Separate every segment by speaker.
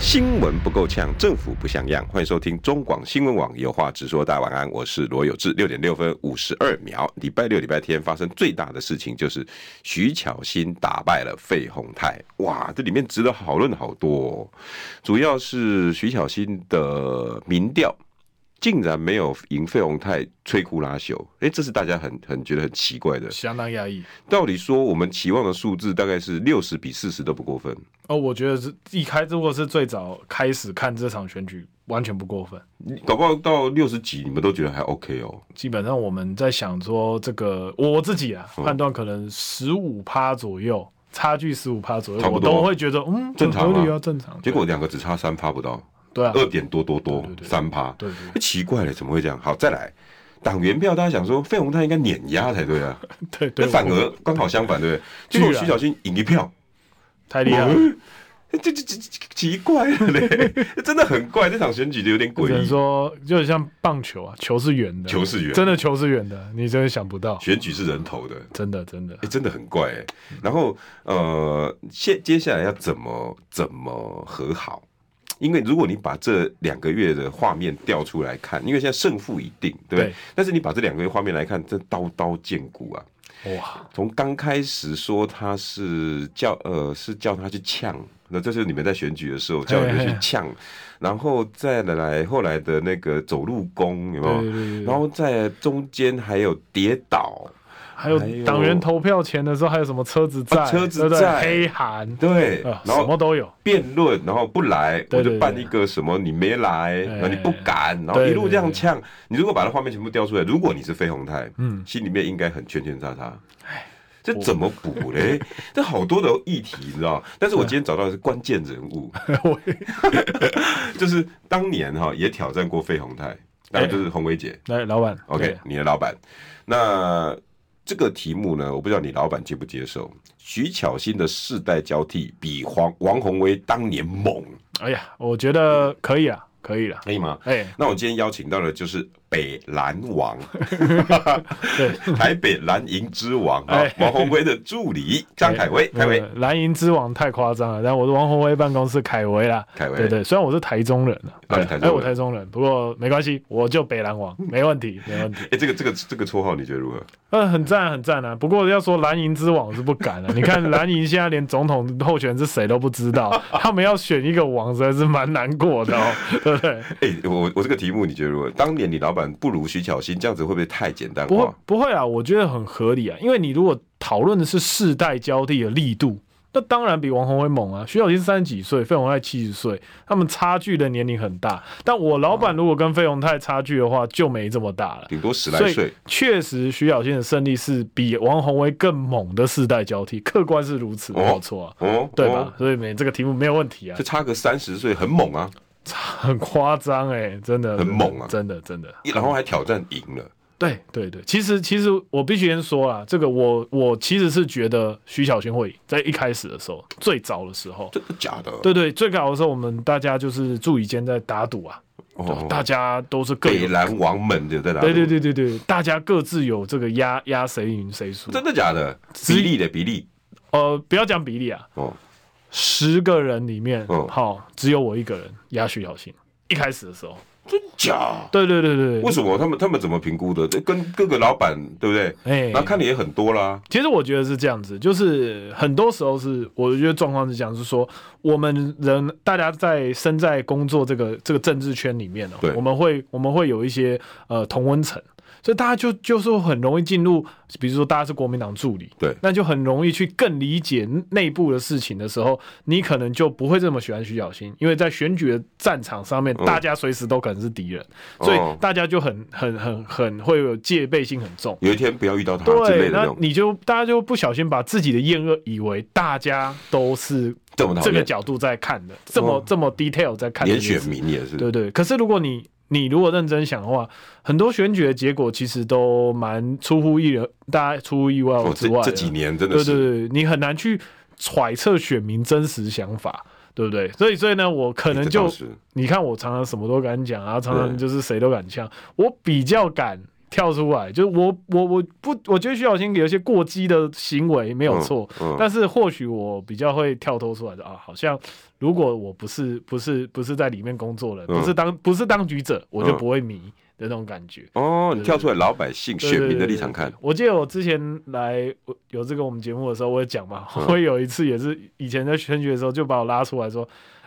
Speaker 1: 新闻不够呛，政府不像样。欢迎收听中广新闻网有话直说。大家晚安，我是罗有志。六点六分五十二秒，礼拜六、礼拜天发生最大的事情就是徐巧芯打败了费鸿泰。哇，这里面值得讨论好多哦。主要是徐巧芯的民调。竟然没有赢费鸿泰摧枯拉朽，哎、欸，这是大家很很觉得很奇怪的，
Speaker 2: 相当压抑。
Speaker 1: 道理说，我们期望的数字大概是六十比四十都不过分。
Speaker 2: 哦，我觉得是一开，如果是最早开始看这场选举，完全不过分。
Speaker 1: 搞不好到六十几，你们都觉得还 OK 哦。
Speaker 2: 基本上我们在想说，这个我自己啊判断可能十五趴左右，差距十五趴左右，我都会觉得嗯
Speaker 1: 正常
Speaker 2: 啊，正常。
Speaker 1: 结果两个只差三趴不到。
Speaker 2: 对啊，
Speaker 1: 二点多多多三趴，
Speaker 2: 对，
Speaker 1: 奇怪了，怎么会这样？好，再来党员票，大家想说费鸿泰应该碾压才对啊，
Speaker 2: 对对，
Speaker 1: 那反而刚好相反，对不对？结果徐小新赢一票，
Speaker 2: 太厉害了，
Speaker 1: 这这这奇怪了嘞，真的很怪，这场选举就有点诡异。只能
Speaker 2: 说，就像棒球啊，球是圆的，
Speaker 1: 球是圆，
Speaker 2: 真的球是圆的，你真的想不到，
Speaker 1: 选举是人投的，
Speaker 2: 真的真的，
Speaker 1: 哎，真的很怪哎。然后呃，接接下来要怎么怎么和好？因为如果你把这两个月的画面调出来看，因为现在胜负已定，对不对？对，但是你把这两个月画面来看，这刀刀见骨啊！哇！从刚开始说他是叫呃是叫他去呛，那这是你们在选举的时候叫人去呛，然后再来后来的那个走路工有没有？然后在中间还有跌倒。
Speaker 2: 还有党员投票前的时候，还有什么车子在？
Speaker 1: 车子在
Speaker 2: 黑函，
Speaker 1: 对，然后
Speaker 2: 什么都有
Speaker 1: 辩论，然后不来，我就办一个什么你没来，然后你不敢，然后一路这样呛。你如果把它画面全部调出来，如果你是费鸿泰，嗯，心里面应该很圈圈叉叉。哎，这怎么补嘞？这好多的议题，你知道？但是我今天找到的是关键人物，就是当年哈也挑战过费鸿泰，然后就是鸿薇姐，
Speaker 2: 来老板
Speaker 1: ，OK，你的老板，那。这个题目呢，我不知道你老板接不接受。徐巧芯的世代交替比黄王宏威当年猛。
Speaker 2: 哎呀，我觉得可以啊，可以了，
Speaker 1: 可以吗？哎，那我今天邀请到的就是。北蓝王，
Speaker 2: 对，
Speaker 1: 台北蓝银之王啊，王宏威的助理张凯威，凯威，
Speaker 2: 蓝银之王太夸张了，但我是王宏威办公室凯威啦，凯威，对对，虽然我是台中人啊，哎，我台中人，不过没关系，我就北蓝王，没问题，没问题。
Speaker 1: 哎，这个这个这个绰号你觉得如何？
Speaker 2: 嗯，很赞很赞啊，不过要说蓝银之王是不敢了，你看 蓝银现在连总统候选人是谁都不知道，他们要选一个王实在是蛮难过的哦，对不对？
Speaker 1: 哎，我我这个题目你觉得如何？当年你老板不如徐巧芯，这样子会不会太简单？
Speaker 2: 不会，不会啊，我觉得很合理啊。因为你如果讨论的是世代交替的力度，那当然比王宏威猛啊。徐巧芯三十几岁，费鸿泰七十岁，他们差距的年龄很大。但我老板如果跟费鸿泰差距的话，就没这么大了，
Speaker 1: 顶多十来岁。
Speaker 2: 确实，徐巧芯的胜利是比王宏威更猛的世代交替，客观是如此，没有错啊。哦，对吧？所以没这个题目没有问题啊。
Speaker 1: 就差个三十岁，很猛啊。
Speaker 2: 很夸张哎，真的
Speaker 1: 很猛啊，
Speaker 2: 真的真的，
Speaker 1: 然后还挑战赢了。
Speaker 2: 对对对，其实其实我必须先说啊，这个我我其实是觉得徐小轩会赢，在一开始的时候，最早的时候，
Speaker 1: 真的假的？
Speaker 2: 对对，最早的时候，我们大家就是助理间在打赌啊，哦，大家都是各
Speaker 1: 北蓝王们的在打赌，
Speaker 2: 对对对对对，大家各自有这个压压谁赢谁输，
Speaker 1: 真的假的？比例的比例，
Speaker 2: 呃，不要讲比例啊，哦。十个人里面，好、哦，只有我一个人压徐小新。一开始的时候，
Speaker 1: 真假？
Speaker 2: 对对对对，
Speaker 1: 为什么他们他们怎么评估的？跟各个老板对不对？哎、欸，然后看的也很多啦。
Speaker 2: 其实我觉得是这样子，就是很多时候是，我觉得状况是这样，是说我们人大家在身在工作这个这个政治圈里面哦，对，我们会我们会有一些呃同温层。所以大家就就是很容易进入，比如说大家是国民党助理，
Speaker 1: 对，
Speaker 2: 那就很容易去更理解内部的事情的时候，你可能就不会这么喜欢徐小新，因为在选举的战场上面，大家随时都可能是敌人，嗯，所以大家就很很很很会有戒备心很重。
Speaker 1: 有一天不要遇到他，
Speaker 2: 对，那你就大家就不小心把自己的厌恶以为大家都是这个角度在看的，这么这么 detail 在看的，
Speaker 1: 连选民也是，
Speaker 2: 对对。可是如果你你如果认真想的话，很多选举的结果其实都蛮出乎意料，大家出乎意外之外、哦。
Speaker 1: 这几年真的是，
Speaker 2: 对对对，你很难去揣测选民真实想法，对不对？所以所以呢，我可能就、欸、你看我常常什么都敢讲啊，常常就是谁都敢呛，我比较敢。跳出来，就是我我我不，我觉得徐小新有一些过激的行为没有错，嗯嗯、但是或许我比较会跳脱出来的啊，好像如果我不是不是不是在里面工作的，嗯、不是当不是当局者，我就不会迷的那种感觉。
Speaker 1: 哦，你跳出来，老百姓选民的立场看。
Speaker 2: 我记得我之前来有这个我们节目的时候，我也讲嘛，嗯、我有一次也是以前在选举的时候，就把我拉出来说，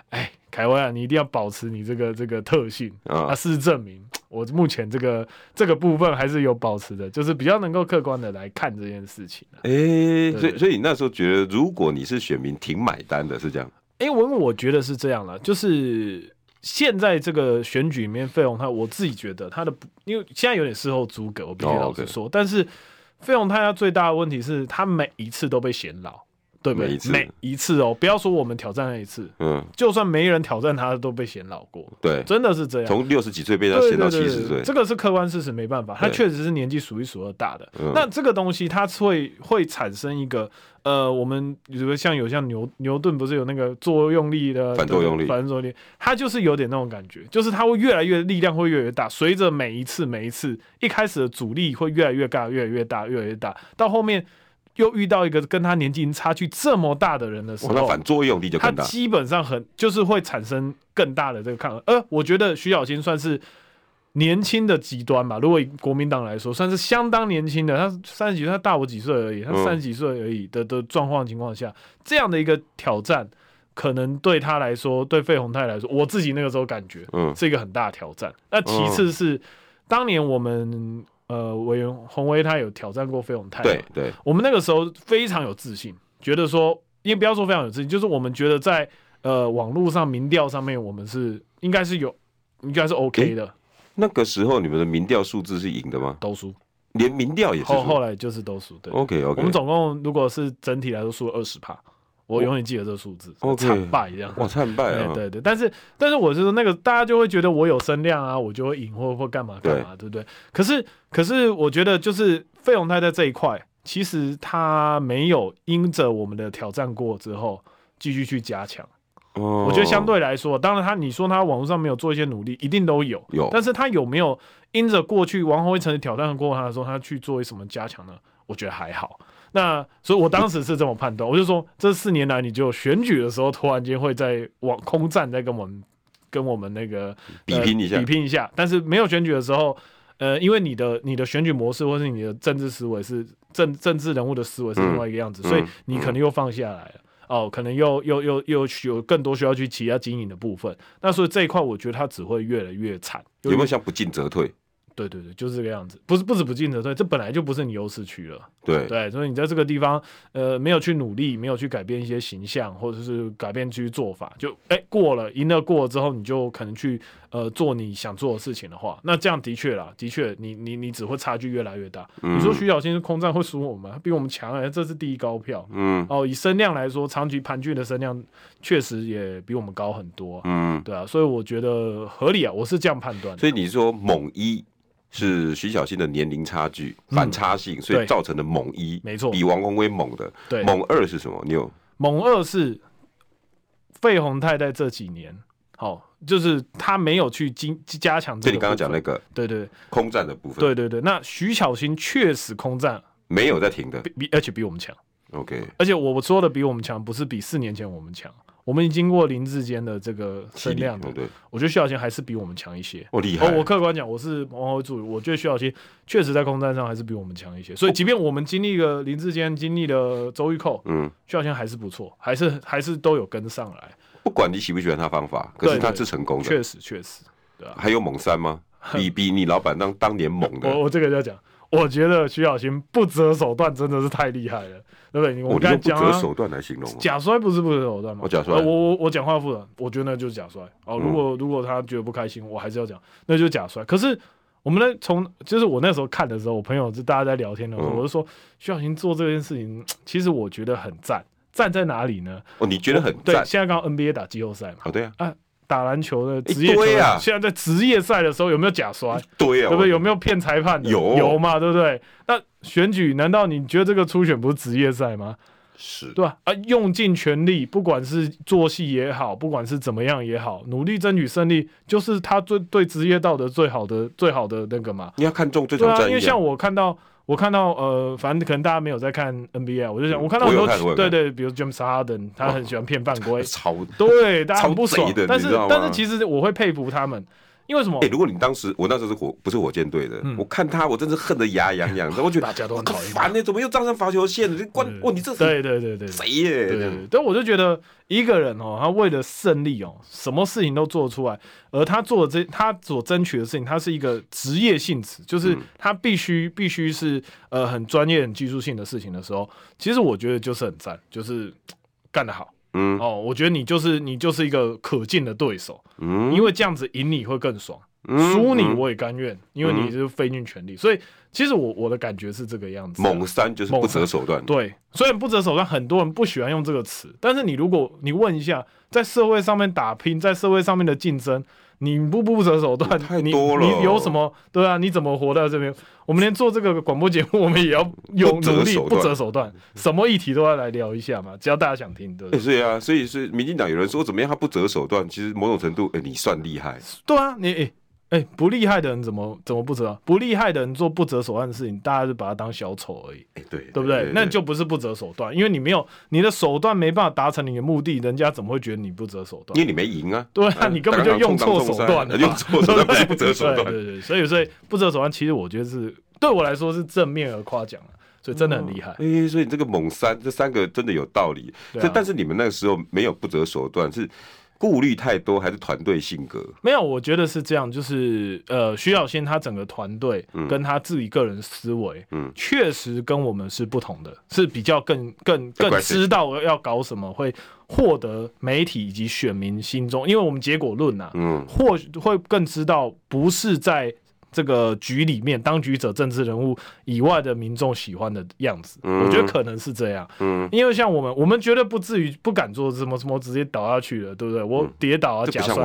Speaker 2: 哎，凯威啊，你一定要保持你这个这个特性啊，事实证明。我目前这个这个部分还是有保持的，就是比较能够客观的来看这件事情。
Speaker 1: 哎、欸，所以所以你那时候觉得，如果你是选民，挺买单的，是这样？
Speaker 2: 哎、欸，我我觉得是这样了，就是现在这个选举里面，费鸿泰，我自己觉得他的，因为现在有点事后诸葛，我必须老实说，但是费鸿泰他最大的问题是他每一次都被嫌老。对不对？每一次，每一次哦，不要说我们挑战那一次，嗯，就算没人挑战他，都被嫌老过。
Speaker 1: 对，
Speaker 2: 真的是这样。
Speaker 1: 从六十几岁被他嫌到七十岁，
Speaker 2: 这个是客观事实，没办法，他确实是年纪数一数二大的。那这个东西，它会会产生一个呃，我们比如说像有像牛牛顿，不是有那个作用力的
Speaker 1: 反作用力，
Speaker 2: 反作用力，它就是有点那种感觉，就是它会越来越力量会越来越大，随着每一次每一次一开始的阻力会越来越大，越来越大，越来越大，到后面。又遇到一个跟他年纪差距这么大的人的时候，
Speaker 1: 那反作用力就更大。
Speaker 2: 他基本上很就是会产生更大的这个抗衡。呃，我觉得徐小新算是年轻的极端吧。如果以国民党来说，算是相当年轻的。他三十几岁，他大我几岁而已。他三十几岁而已的的状况情况下，这样的一个挑战，可能对他来说，对费鸿泰来说，我自己那个时候感觉，嗯，是一个很大的挑战。那其次是当年我们。呃，委员洪威他有挑战过飞鸿泰，
Speaker 1: 对对，
Speaker 2: 我们那个时候非常有自信，觉得说，因为不要说非常有自信，就是我们觉得在呃网络上民调上面，我们是应该是有，应该是 OK 的。
Speaker 1: 那个时候你们的民调数字是赢的吗？
Speaker 2: 都输，
Speaker 1: 连民调也是。
Speaker 2: 后后来就是都输，对。
Speaker 1: OK OK，
Speaker 2: 我们总共如果是整体来说输了二十趴。我永远记得这个数字，惨败这样。
Speaker 1: 哇，惨败 啊！
Speaker 2: 对对，但是但是我是说那个大家就会觉得我有声量啊，我就会赢或或干嘛干嘛，对不对？可是可是我觉得就是费永泰在这一块，其实他没有因着我们的挑战过之后继续去加强。我觉得相对来说，当然他你说他网络上没有做一些努力，一定都有有，但是他有没有因着过去王宏威曾经挑战过他的时候，他去做什么加强呢？我觉得还好。那所以，我当时是这么判断，我就说，这四年来，你就选举的时候，突然间会在网空战，在跟我们跟我们那个
Speaker 1: 比拼一下，
Speaker 2: 比拼一下。但是没有选举的时候，呃，因为你的你的选举模式或是你的政治思维是政政治人物的思维是另外一个样子，所以你可能又放下来了哦，可能又又又又有更多需要去其他经营的部分。那所以这一块，我觉得它只会越来越惨。
Speaker 1: 有没有像不进则退？
Speaker 2: 对对对，就是这个样子，不是不止不进则退，这本来就不是你优势区了。
Speaker 1: 对
Speaker 2: 对，所以你在这个地方，呃，没有去努力，没有去改变一些形象，或者是改变去做法，就哎过了，赢了过了之后，你就可能去呃做你想做的事情的话，那这样的确啦，的确，你你你只会差距越来越大。嗯、你说徐小新是空战会输我们，他比我们强哎，这是第一高票。嗯，哦，以声量来说，长期盘踞的声量确实也比我们高很多。嗯，对啊，所以我觉得合理啊，我是这样判断。
Speaker 1: 所以你说猛一。是徐小新的年龄差距、反差性，嗯、所以造成的猛一，
Speaker 2: 没错，
Speaker 1: 比王鸿威猛的。
Speaker 2: 对，
Speaker 1: 猛二是什么？你有？
Speaker 2: 猛二是费宏泰在这几年，好、哦，就是他没有去精加强。就你刚刚讲那个，对，对对，
Speaker 1: 空战的部分，
Speaker 2: 对对对。那徐小新确实空战
Speaker 1: 没有在停的，
Speaker 2: 比而且比我们强。
Speaker 1: OK，
Speaker 2: 而且我说的比我们强，不是比四年前我们强。我们已经经过林志坚的这个声量的，对，我觉得徐小新还是比我们强一些。
Speaker 1: 我厉害！
Speaker 2: 我客观讲，我是王鸿薇助理，我觉得徐小新确实在空战上还是比我们强一些。所以，即便我们经历了林志坚，经历了周玉蔻，嗯，徐小新还是不错，还是还是都有跟上来。
Speaker 1: 不管你喜不喜欢他方法，可是他是成功的，
Speaker 2: 确实确实，对啊。
Speaker 1: 还有猛三吗？比比你老板当当年猛的。
Speaker 2: 我我这个要讲，我觉得徐小新不择手段真的是太厉害了。对不对？我刚才讲啊，
Speaker 1: 手段来形容
Speaker 2: 假摔不是不择手段吗？
Speaker 1: 我假摔，
Speaker 2: 我我我讲话负责，我觉得那就是假摔。哦，如果如果他觉得不开心，我还是要讲，那就是假摔。可是我们呢，从就是我那时候看的时候，我朋友就大家在聊天的时候，我就说徐小新做这件事情，其实我觉得很赞。赞在哪里呢？
Speaker 1: 哦，你觉得很赞？
Speaker 2: 对，现在刚刚 NBA 打季后赛嘛？
Speaker 1: 哦，对啊。
Speaker 2: 啊，打篮球的职业球员，啊、现在在职业赛的时候有没有假摔？
Speaker 1: 对啊，
Speaker 2: 对不对？有没有骗裁判？
Speaker 1: 有
Speaker 2: 有嘛？对不对？那选举难道你觉得这个初选不是职业赛吗？
Speaker 1: 是
Speaker 2: 对吧？啊，用尽全力，不管是做戏也好，不管是怎么样也好，努力争取胜利，就是他最对职业道德最好的最好的那个嘛。
Speaker 1: 你要看重
Speaker 2: 对啊，因为像我看到。我看到呃，反正可能大家没有在看 NBA，我就想我看到很多对对，比如 James Harden，他很喜欢骗犯规，
Speaker 1: 超
Speaker 2: 对，大家很不爽。
Speaker 1: 的。
Speaker 2: 但是但是其实我会佩服他们，因为什么？
Speaker 1: 哎，如果你当时我那时候是火不是火箭队的，我看他我真是恨得牙痒痒，我觉得
Speaker 2: 大家都很讨厌，
Speaker 1: 烦呢，怎么又站上罚球线？你关哦，你这
Speaker 2: 对对对对
Speaker 1: 谁耶？对对，
Speaker 2: 但我就觉得一个人哦，他为了胜利哦，什么事情都做出来。而他做的这，他所争取的事情，他是一个职业性质，就是他必须必须是呃很专业、很技术性的事情的时候，其实我觉得就是很赞，就是干得好。嗯，哦，我觉得你就是你就是一个可敬的对手。嗯，因为这样子赢你会更爽，输你我也甘愿，因为你是费尽全力。所以其实我我的感觉是这个样子。
Speaker 1: 猛三就是不择手段。
Speaker 2: 对，虽然不择手段，很多人不喜欢用这个词，但是你如果你问一下，在社会上面打拼，在社会上面的竞争。你不不择手段，
Speaker 1: 太多了。
Speaker 2: 你你有什么？对啊，你怎么活到这边？我们连做这个广播节目，我们也要有努力，不择手段，什么议题都要来聊一下嘛。只要大家想听，对
Speaker 1: 不。对啊，所以是民进党有人说怎么样，他不择手段，其实某种程度，哎，你算厉害。
Speaker 2: 对啊，你哎。哎、欸，不厉害的人怎么怎么不择？不厉害的人做不择手段的事情，大家就把他当小丑而已。
Speaker 1: 对，
Speaker 2: 对不对？那就不是不择手段，因为你没有你的手段没办法达成你的目的，人家怎么会觉得你不择手段？
Speaker 1: 因为你没赢啊。
Speaker 2: 对啊，你根本就 用错手段了，
Speaker 1: 用错手段不是不择手段。
Speaker 2: 对对对，所以所以不择手段，其实我觉得是对我来说是正面而夸奖，所以真的很厉害。
Speaker 1: 哎、欸，所以这个猛三这三个真的有道理。对、啊，但是你们那个时候没有不择手段是。顾虑太多还是团队性格？
Speaker 2: 没有，我觉得是这样，就是呃，徐小仙他整个团队跟他自己个人思维，嗯，确实跟我们是不同的，是比较更更更知道要搞什么，会获得媒体以及选民心中，因为我们结果论呐，嗯，或许会更知道不是在。这个局里面，当局者、政治人物以外的民众喜欢的样子，嗯、我觉得可能是这样。嗯，因为像我们，我们绝对不至于不敢做什么什么直接倒下去了，对不对？我跌倒啊，假摔，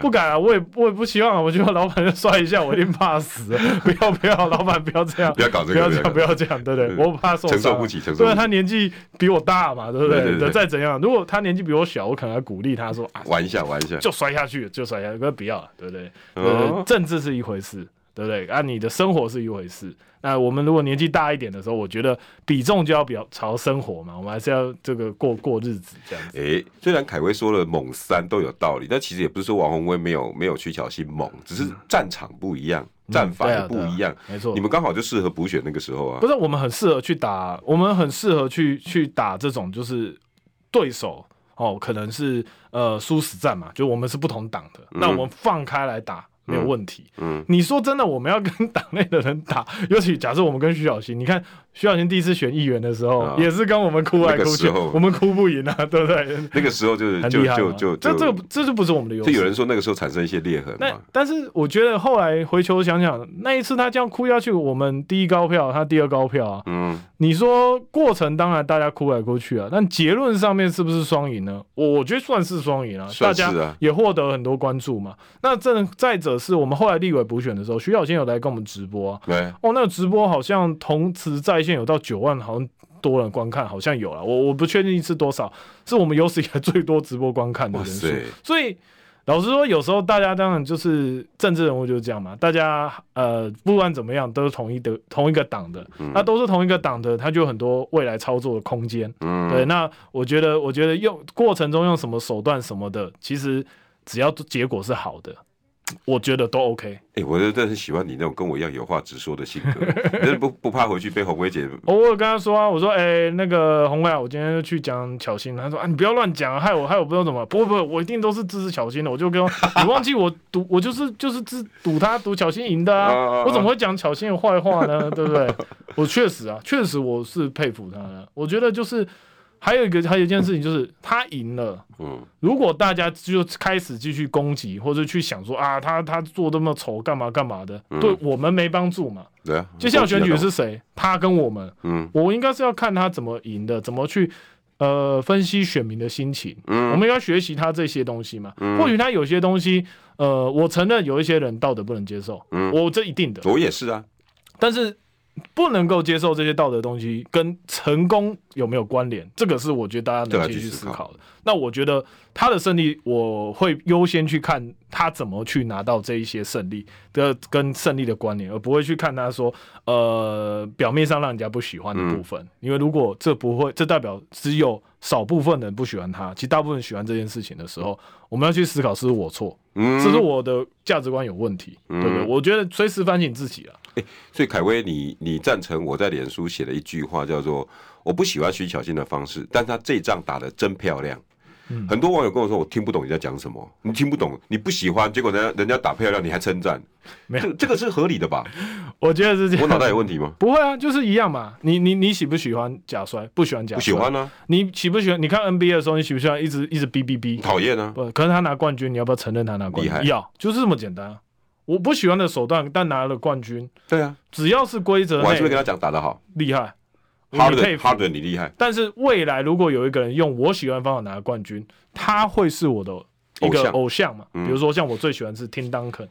Speaker 2: 不敢啊，我也我也不希望啊。我觉得老板就摔一下，我一定怕死。不要 不要，老板不要这样，
Speaker 1: 不要搞这个，
Speaker 2: 不要这样，不要这样，对不对？我怕受伤，
Speaker 1: 承受不起，承受不起。
Speaker 2: 对，他年纪比我大嘛，对不对？再怎样，如果他年纪比我小，我可能要鼓励他说啊，
Speaker 1: 玩一下，玩一下，
Speaker 2: 就摔下去，就摔下去，不要，对不对？政治是一回事。对不对？啊，你的生活是一回事。那我们如果年纪大一点的时候，我觉得比重就要比较朝生活嘛，我们还是要这个过过日子这样子。
Speaker 1: 诶，虽然凯威说了猛三都有道理，但其实也不是说王宏威没有没有曲巧芯猛，只是战场不一样，嗯、战法也不一样。
Speaker 2: 没错，
Speaker 1: 你们刚好就适合补选那个时候啊。
Speaker 2: 不是，我们很适合去打，我们很适合去去打这种就是对手哦，可能是呃殊死战嘛，就我们是不同党的，嗯、那我们放开来打。没有问题。嗯，你说真的，我们要跟 党内的人打，尤其假设我们跟徐小新，你看徐小新第一次选议员的时候，也是跟我们哭来哭去，我们哭不赢啊，对不对？
Speaker 1: 那个时候就是就就就
Speaker 2: 这这个这就不是我们的优势。
Speaker 1: 就有人说那个时候产生一些裂痕嘛。
Speaker 2: 但是我觉得后来回球想想，那一次他这样哭下去，我们第一高票，他第二高票啊。嗯，你说过程当然大家哭来哭去啊，但结论上面是不是双赢呢？我我觉得算是双赢啊，大家也获得很多关注嘛。那这再者。是我们后来立委补选的时候，徐小新有来跟我们直播、啊。对，哦，那个直播好像同时在线有到九万，好像多人观看，好像有了。我我不确定是多少，是我们有史以来最多直播观看的人数。所以老实说，有时候大家当然就是政治人物就是这样嘛，大家呃不管怎么样都是同一的同一个党的，嗯、那都是同一个党的，他就有很多未来操作的空间。嗯，对。那我觉得，我觉得用过程中用什么手段什么的，其实只要结果是好的。我觉得都 OK。
Speaker 1: 哎、欸，我真的很喜欢你那种跟我一样有话直说的性格，不不怕回去被红薇姐。
Speaker 2: 我有跟她说啊，我说哎、欸，那个红薇啊，我今天就去讲巧心，她说啊，你不要乱讲啊，害我害我不知道怎么。不会不会，我一定都是支持巧心的。我就跟 你忘记我赌，我就是就是支赌他赌巧心赢的啊。我怎么会讲巧心的坏话呢？对不对？我确实啊，确实我是佩服他的。我觉得就是。还有一个，还有一件事情就是他赢了。嗯，如果大家就开始继续攻击，或者去想说啊，他他做那么丑，干嘛干嘛的，嗯、对我们没帮助嘛。对啊。接下来选举是谁？他跟我们。嗯。我应该是要看他怎么赢的，怎么去呃分析选民的心情，
Speaker 1: 嗯，
Speaker 2: 我们要学习他这些东西嘛。
Speaker 1: 嗯，
Speaker 2: 或许他有些东西，呃，我承认有一些人道德不能接受，
Speaker 1: 嗯，
Speaker 2: 我这一定的，
Speaker 1: 我也是啊，
Speaker 2: 但是。不能够接受这些道德东西跟成功有没有关联？这个是我觉得大家能继续思考的。那我觉得他的胜利，我会优先去看他怎么去拿到这一些胜利的跟胜利的关联，而不会去看他说呃表面上让人家不喜欢的部分。嗯、因为如果这不会，这代表只有少部分人不喜欢他，其实大部分人喜欢这件事情的时候，我们要去思考是不是我错，嗯，是我的价值观有问题，嗯、对不对？我觉得随时反省自己啊。
Speaker 1: 欸、所以凯威，你你赞成我在脸书写的一句话，叫做“我不喜欢徐巧芯的方式，但他这仗打得真漂亮。嗯”很多网友跟我说，我听不懂你在讲什么，你听不懂，你不喜欢，结果人家人家打漂亮，你还称赞，没有这这个是合理的吧？
Speaker 2: 我觉得是这样。
Speaker 1: 我脑袋有问题吗？
Speaker 2: 不会啊，就是一样嘛。你你你喜不喜欢假摔？不喜欢假摔？
Speaker 1: 不喜欢呢、啊。
Speaker 2: 你喜不喜欢？你看 NBA 的时候，你喜不喜欢一直一直哔哔哔？
Speaker 1: 讨厌啊！
Speaker 2: 不，可是他拿冠军，你要不要承认他拿冠军？要，就是这么简单。我不喜欢的手段，但拿了冠军。
Speaker 1: 对啊，
Speaker 2: 只要是规则，
Speaker 1: 我还是会跟他讲打得好，
Speaker 2: 厉害。
Speaker 1: Harden，Harden 你厉害。
Speaker 2: 但是未来如果有一个人用我喜欢的方法拿了冠军，他会是我的。一个偶像嘛，比如说像我最喜欢是 Tim Duncan，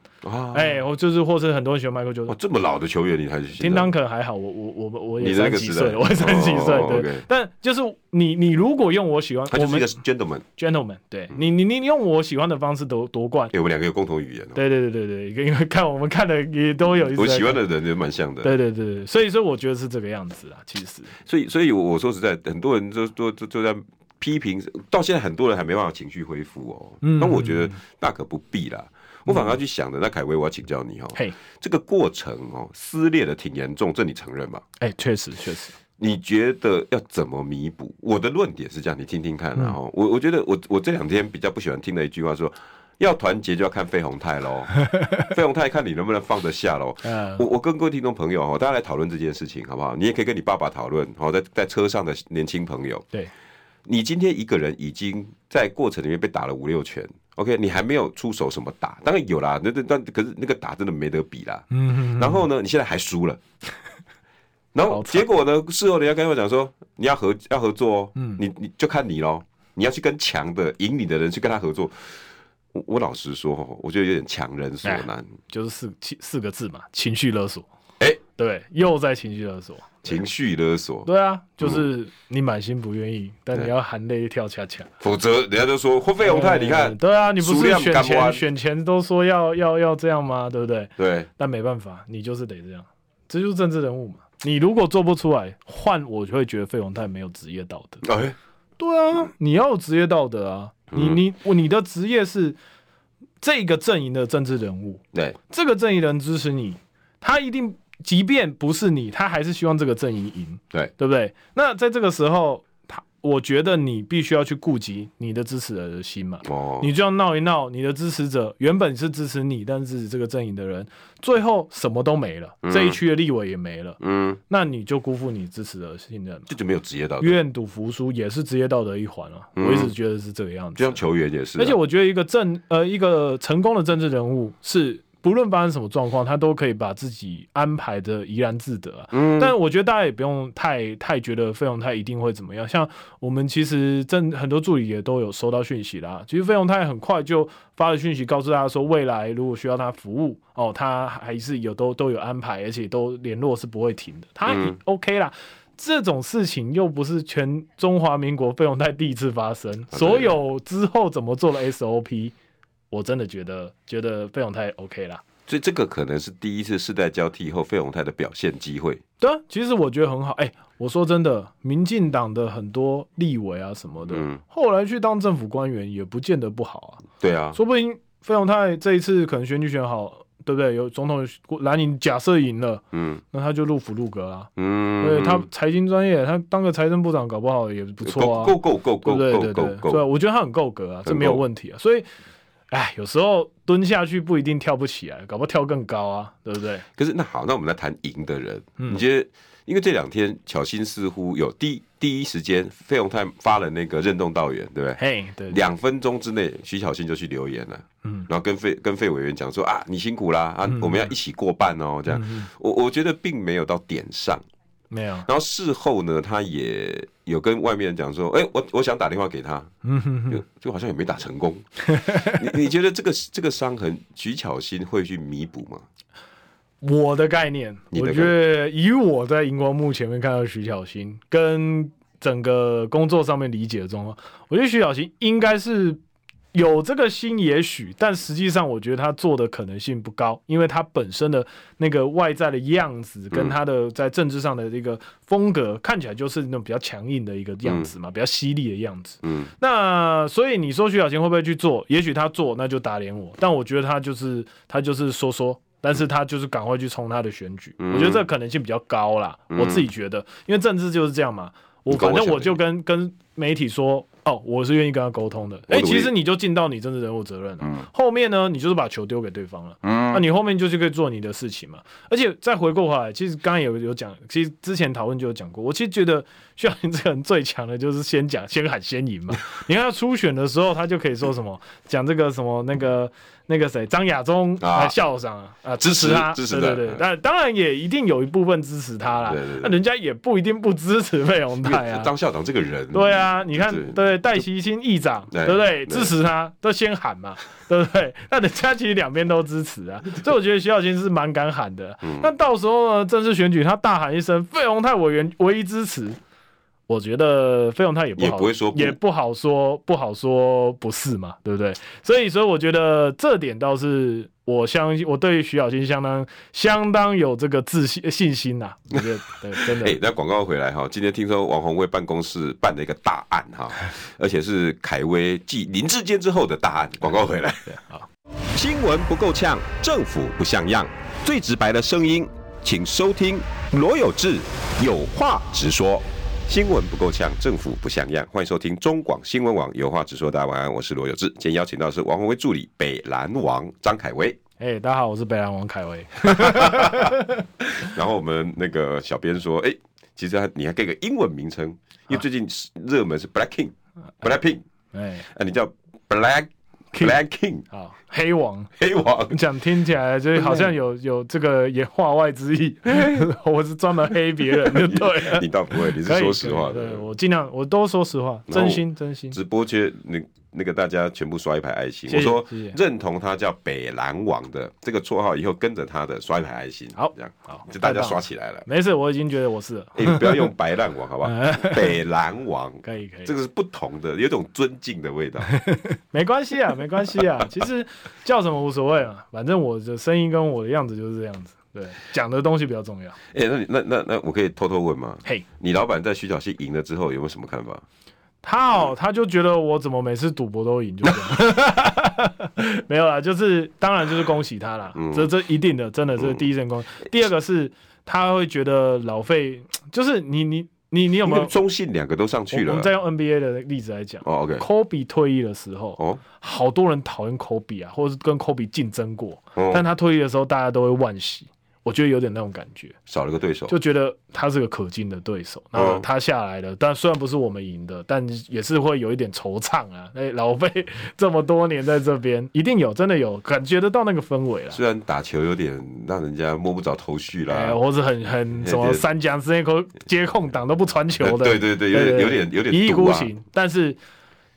Speaker 2: 哎，我就是或者很多人喜欢 Michael Jordan。
Speaker 1: 这么老的球员你还是
Speaker 2: Tim Duncan 还好，我我我我也三十几岁，我三十几岁，对。但就是你你如果用我喜欢，
Speaker 1: 他就是一个 gentleman，gentleman，
Speaker 2: 对你你你用我喜欢的方式夺夺冠，
Speaker 1: 我们两个有共同语言。
Speaker 2: 对对对对对，因为看我们看的也都有，
Speaker 1: 我喜欢的人也蛮像的。
Speaker 2: 对对对，所以说我觉得是这个样子啊，其实。
Speaker 1: 所以所以我说实在，很多人都都都都在。批评到现在，很多人还没办法情绪恢复哦。那、嗯、我觉得大可不必啦。嗯、我反而要去想的，那凯威，我要请教你哦。嘿，这个过程哦，撕裂的挺严重，这你承认吗？
Speaker 2: 哎、欸，确实确实。
Speaker 1: 你觉得要怎么弥补？我的论点是这样，你听听看。然后我我觉得我我这两天比较不喜欢听的一句话说，要团结就要看费鸿泰喽。费鸿泰看你能不能放得下喽。嗯。我我跟各位听众朋友哦，大家来讨论这件事情好不好？你也可以跟你爸爸讨论，好，在在车上的年轻朋友。对。你今天一个人已经在过程里面被打了五六拳，OK，你还没有出手什么打，当然有啦，那那但可是那个打真的没得比啦。嗯。然后呢，你现在还输了，然后结果呢，事后人家跟我讲说，你要合要合作哦，嗯，你你就看你喽，你要去跟强的赢你的人去跟他合作。我我老实说，我觉得有点强人所难，
Speaker 2: 就是四七四个字嘛，情绪勒索。哎，欸、对，又在情绪勒索，
Speaker 1: 情绪勒索，
Speaker 2: 对啊，就是你满心不愿意，嗯、但你要含泪跳恰恰，
Speaker 1: 否则人家都说费鸿泰，你看，
Speaker 2: 对啊，你不是选前选前都说要要要这样吗？对不对？
Speaker 1: 对，
Speaker 2: 但没办法，你就是得这样，这就是政治人物嘛。你如果做不出来，换我就会觉得费鸿泰没有职业道德。哎，对啊，你要有职业道德啊，你你你的职业是这个阵营的政治人物，对，这个阵营人支持你，他一定。即便不是你，他还是希望这个阵营赢，对对不对？那在这个时候，他我觉得你必须要去顾及你的支持者的心嘛。哦，你就要闹一闹，你的支持者原本是支持你，但是支持这个阵营的人，最后什么都没了，嗯、这一区的立委也没了，嗯，那你就辜负你支持的信任，
Speaker 1: 这就没有职业道德。
Speaker 2: 愿赌服输也是职业道德一环啊，嗯、我一直觉得是这个样子。
Speaker 1: 就像球员也是、啊，
Speaker 2: 而且我觉得一个政呃一个成功的政治人物是。不论发生什么状况，他都可以把自己安排的怡然自得啊。嗯，但我觉得大家也不用太太觉得费永泰一定会怎么样。像我们其实正很多助理也都有收到讯息啦。其实费永泰很快就发了讯息告诉大家说，未来如果需要他服务哦，他还是有都都有安排，而且都联络是不会停的。他 OK 啦，这种事情又不是全中华民国费永泰第一次发生，所有之后怎么做的 SOP。我真的觉得觉得费永泰 OK 啦，
Speaker 1: 所以这个可能是第一次世代交替以后费永泰的表现机会。
Speaker 2: 对啊，其实我觉得很好。哎、欸，我说真的，民进党的很多立委啊什么的，嗯、后来去当政府官员也不见得不好啊。
Speaker 1: 对啊，
Speaker 2: 说不定费永泰这一次可能选举选好，对不对？有总统蓝营假设赢了，嗯，那他就入府入阁啊。嗯，对，他财经专业，他当个财政部长搞不好也不错啊。
Speaker 1: 够够够够，
Speaker 2: 对对对对，对，我觉得他很够格啊，这没有问题啊，所以。哎，有时候蹲下去不一定跳不起来，搞不好跳更高啊，对不对？
Speaker 1: 可是那好，那我们来谈赢的人。嗯、你觉得，因为这两天巧心似乎有第第一时间，费永泰发了那个任重道远，对不对？嘿，对。两分钟之内，徐巧芯就去留言了，嗯，然后跟费跟费委员讲说啊，你辛苦啦，啊，嗯、我们要一起过半哦，这样。嗯、我我觉得并没有到点上，
Speaker 2: 没有。
Speaker 1: 然后事后呢，他也有跟外面人讲说：“哎、欸，我我想打电话给他，嗯哼哼，就就好像也没打成功。你”你你觉得这个这个伤痕，徐巧芯会去弥补吗？
Speaker 2: 我的概念，我觉得以我在荧光幕前面看到徐巧芯跟整个工作上面理解的状况，我觉得徐巧芯应该是有这个心，也许，但实际上我觉得他做的可能性不高，因为他本身的那个外在的样子跟他的在政治上的这个风格看起来就是那种比较强硬的一个样子嘛，比较犀利的样子。嗯，那所以你说徐小琴会不会去做？也许他做，那就打脸我，但我觉得他就是他就是说说。但是他就是赶快去冲他的选举，嗯、我觉得这个可能性比较高啦。嗯、我自己觉得，因为政治就是这样嘛。我反正我就跟跟媒体说，哦，我是愿意跟他沟通的。哎、欸，其实你就尽到你真的人物责任了。嗯、后面呢，你就是把球丢给对方了。嗯，那你后面就是可以做你的事情嘛。而且再回过头来，其实刚刚有有讲，其实之前讨论就有讲过。我其实觉得徐巧芯这个人最强的就是先讲，先喊先赢嘛。你看他初选的时候，他就可以说什么，讲这个什么那个。那个谁，张亚中啊，校长啊，啊支持他，支持对对对，但当然也一定有一部分支持他啦。那人家也不一定不支持费鸿泰啊。张
Speaker 1: 校长这个人，
Speaker 2: 对啊，你看，对戴锡钦议长，对不对？支持他都先喊嘛，对不对？那人家其实两边都支持啊，所以我觉得徐巧芯是蛮敢喊的。那到时候呢，正式选举他大喊一声费鸿泰委员唯一支持。我觉得费用他也不好，也不会说不，也不好说，不好说不是嘛，对不对？所以，所以我觉得这点倒是我相信，我对徐小新相当相当有这个自信信心呐、啊。我觉得 对，真的。哎、欸，那广告回来哈，今天听说王宏卫办公室办了一个大案哈，而且是凯威继林志坚之后的大案。广告回来，好，新闻不够呛，政府不像样，最直白的声音，请收听罗有志有话直说。新闻不够呛，政府不像样。欢迎收听中广新闻网，有话直说。大家晚安，我是罗有志。今天邀请到的是王宏威助理北蓝王张凯威。哎，大家好，我是北蓝王凯威。
Speaker 1: 然后我们那个小编说，哎，其实你还给个英文名称，因为最近热门是 Black King，Black Pink。哎，啊，你叫 Black。Black King
Speaker 2: 啊，黑王，
Speaker 1: 黑王，
Speaker 2: 讲听起来就好像有有这个也话外之意，我是专门黑别人，对，
Speaker 1: 你倒不会，你是说实话的，
Speaker 2: 对，我尽量我都说实话，真心真心。
Speaker 1: 直播间那。那个大家全部刷一排爱心，我说认同他叫北蓝王的这个绰号，以后跟着他的刷一排爱心，好，这样好，就大家刷起来了。
Speaker 2: 没事，我已经觉得我是了。
Speaker 1: 你不要用白烂王，好不好？北蓝王
Speaker 2: 可以可以，
Speaker 1: 这个是不同的，有种尊敬的味道。
Speaker 2: 没关系啊，没关系啊，其实叫什么无所谓啊，反正我的声音跟我的样子就是这样子。对，讲的东西比较重要。
Speaker 1: 哎，那你那那那我可以偷偷问吗？嘿，你老板在徐小溪赢了之后有没有什么看法？
Speaker 2: 他哦，他就觉得我怎么每次赌博都赢，就这样。没有啦，就是当然就是恭喜他啦，嗯、这这一定的，真的这是第一阵功。嗯、第二个是他会觉得老费，就是你你你你有没有
Speaker 1: 中信两个都上去了？
Speaker 2: 我们再用 NBA 的例子来讲，哦，OK，Kobe 退役的时候，哦，好多人讨厌 Kobe 啊，或者是跟 Kobe 竞争过，哦、但他退役的时候，大家都会惋惜。我觉得有点那种感觉，
Speaker 1: 少了个对手，
Speaker 2: 就觉得他是个可敬的对手。然后他下来了，但虽然不是我们赢的，但也是会有一点惆怅啊。哎，老费这么多年在这边，一定有，真的有感觉得到那个氛围了。
Speaker 1: 虽然打球有点让人家摸不着头绪啦，
Speaker 2: 或者很很什么三江之内口接空档都不传球的，
Speaker 1: 对对对，有点有点有点
Speaker 2: 一意孤行。但是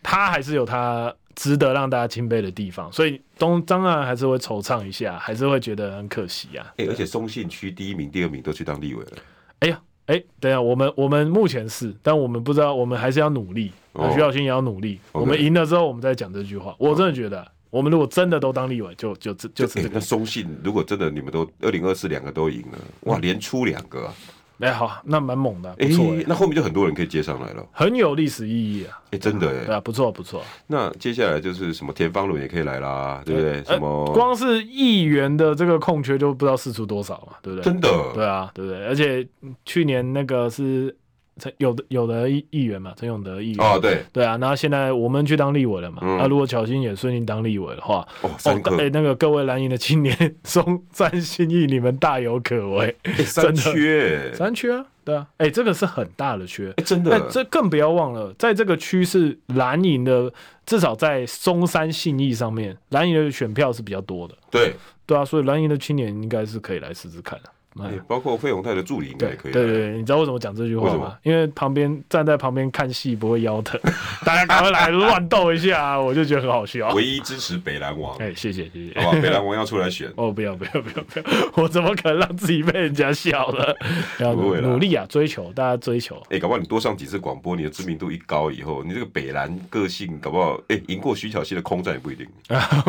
Speaker 2: 他还是有他。值得让大家钦佩的地方，所以东张啊还是会惆怅一下，还是会觉得很可惜啊。
Speaker 1: 哎、欸，而且松信区第一名、第二名都去当立委了。
Speaker 2: 哎呀，哎、欸，等一下，我们我们目前是，但我们不知道，我们还是要努力。哦、徐巧芯也要努力。哦、我们赢了之后，我们再讲这句话。哦、我真的觉得，我们如果真的都当立委，就就就就是、这个。那
Speaker 1: 松信如果真的你们都二零二四两个都赢了，哇，连出两个、啊。
Speaker 2: 哎，好，那蛮猛的，不错、欸。
Speaker 1: 那后面就很多人可以接上来了，
Speaker 2: 很有历史意义啊！
Speaker 1: 哎、欸，真的哎，
Speaker 2: 对啊，不错不错。
Speaker 1: 那接下来就是什么田方伦也可以来啦，对不对？欸、什么
Speaker 2: 光是议员的这个空缺就不知道释出多少嘛，对不对？
Speaker 1: 真的，
Speaker 2: 对啊，对不对？而且去年那个是。陈有的有的议议员嘛，陈永德议员。
Speaker 1: 哦，对。
Speaker 2: 对啊，那现在我们去当立委了嘛，那、如果巧芯也顺利当立委的话，哦，哎、哦欸，那个各位蓝营的青年，松山信义，你们大有可为，
Speaker 1: 欸、三缺。
Speaker 2: 三缺啊，对啊，哎、欸，这个是很大的缺，
Speaker 1: 欸、真的，
Speaker 2: 这更不要忘了，在这个区是蓝营的，至少在松山信义上面，蓝营的选票是比较多的，
Speaker 1: 对。
Speaker 2: 对啊，所以蓝营的青年应该是可以来试试看的。
Speaker 1: 欸、包括费永泰的助理应该也可以。
Speaker 2: 对对对，你知道为什么讲这句话吗？因为旁边站在旁边看戏不会腰疼，大家赶快来乱斗一下，啊，我就觉得很好笑。
Speaker 1: 唯一支持北蓝王，
Speaker 2: 哎，谢谢谢谢。
Speaker 1: 好吧，北蓝王要出来选。
Speaker 2: 哦，不要不要不要不要，我怎么可能让自己被人家笑了？要努力啊，追求大家追求。
Speaker 1: 哎、欸，搞不好你多上几次广播，你的知名度一高以后，你这个北蓝个性搞不好，哎、欸，赢过徐巧芯的空战也不一定。